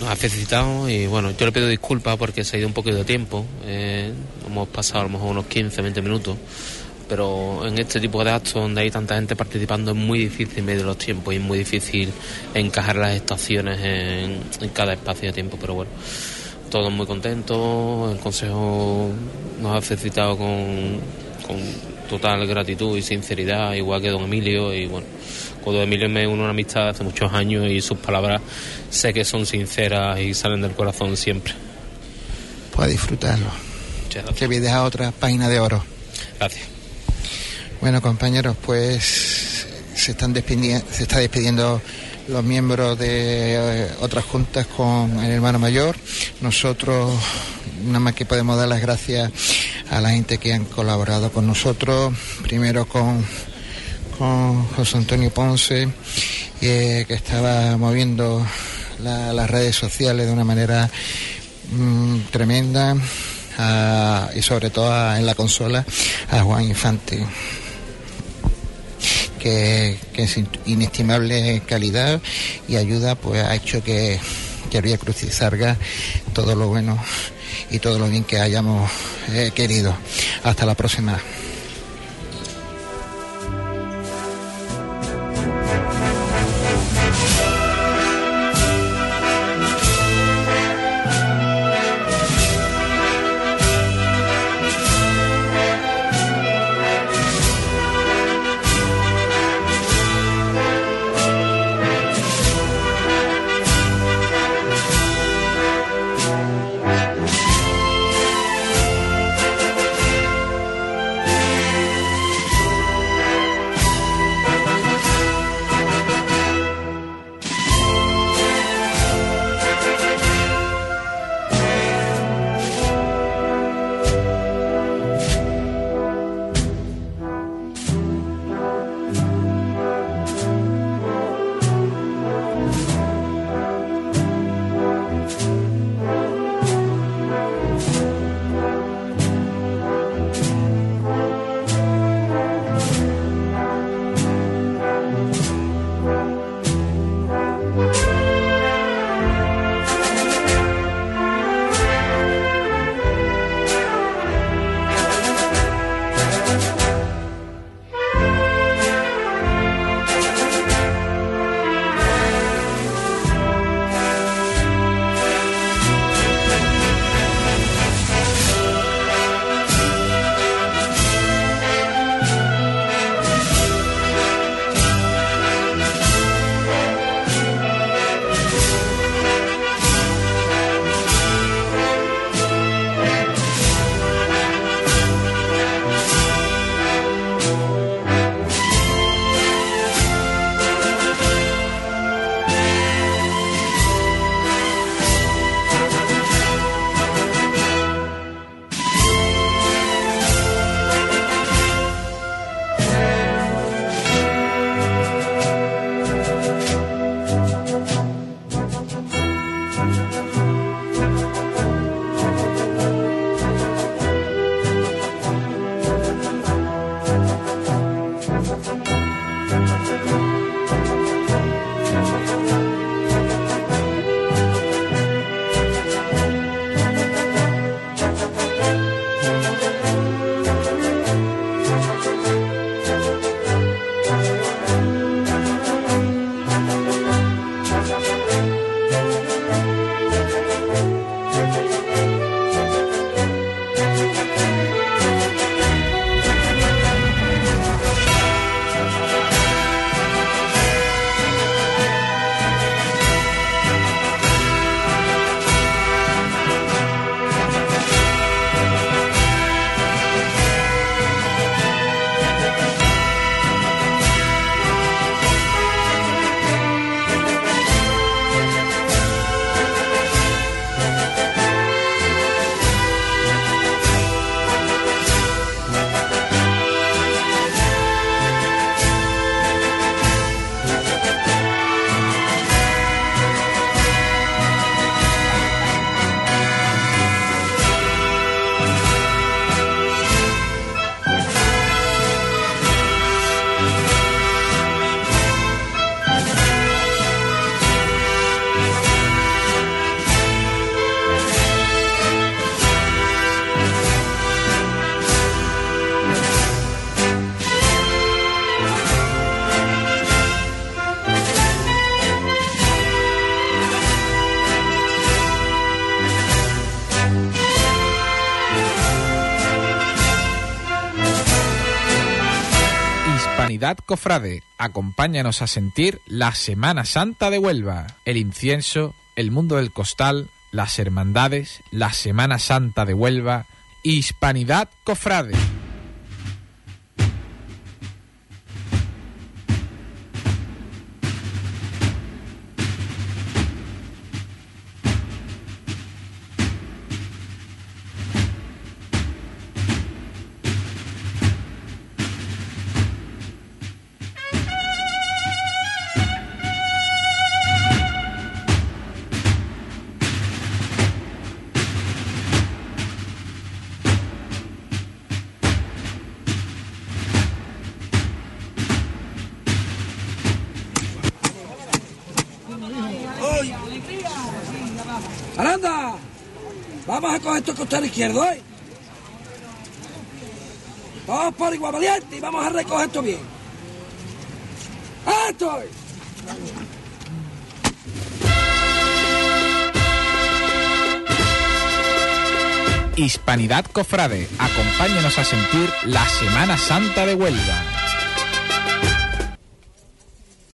Nos ha felicitado y bueno, yo le pido disculpas porque se ha ido un poquito de tiempo. eh, hemos pasado a lo mejor unos 15, 20 minutos. Pero en este tipo de actos donde hay tanta gente participando es muy difícil medir los tiempos y es muy difícil encajar las estaciones en, en cada espacio de tiempo. Pero bueno, todos muy contentos. El Consejo nos ha felicitado con, con total gratitud y sinceridad, igual que don Emilio. Y bueno, con don Emilio me una amistad de hace muchos años y sus palabras sé que son sinceras y salen del corazón siempre. Pues a disfrutarlo. Que vides a otra página de oro. Gracias. Bueno, compañeros, pues se están despedi- se está despidiendo los miembros de eh, otras juntas con el hermano mayor. Nosotros nada más que podemos dar las gracias a la gente que han colaborado con nosotros, primero con, con José Antonio Ponce, eh, que estaba moviendo la- las redes sociales de una manera mm, tremenda, a- y sobre todo a- en la consola a Juan Infante que, que es in- inestimable calidad y ayuda, pues ha hecho que, que Vía Crucis salga todo lo bueno y todo lo bien que hayamos eh, querido. Hasta la próxima. Cofrade, acompáñanos a sentir la Semana Santa de Huelva, el incienso, el mundo del costal, las hermandades, la Semana Santa de Huelva, Hispanidad Cofrade. Izquierdo, ¿eh? Vamos por igual y vamos a recoger esto bien. ¡Esto! Hispanidad Cofrade, acompáñanos a sentir la Semana Santa de Huelva.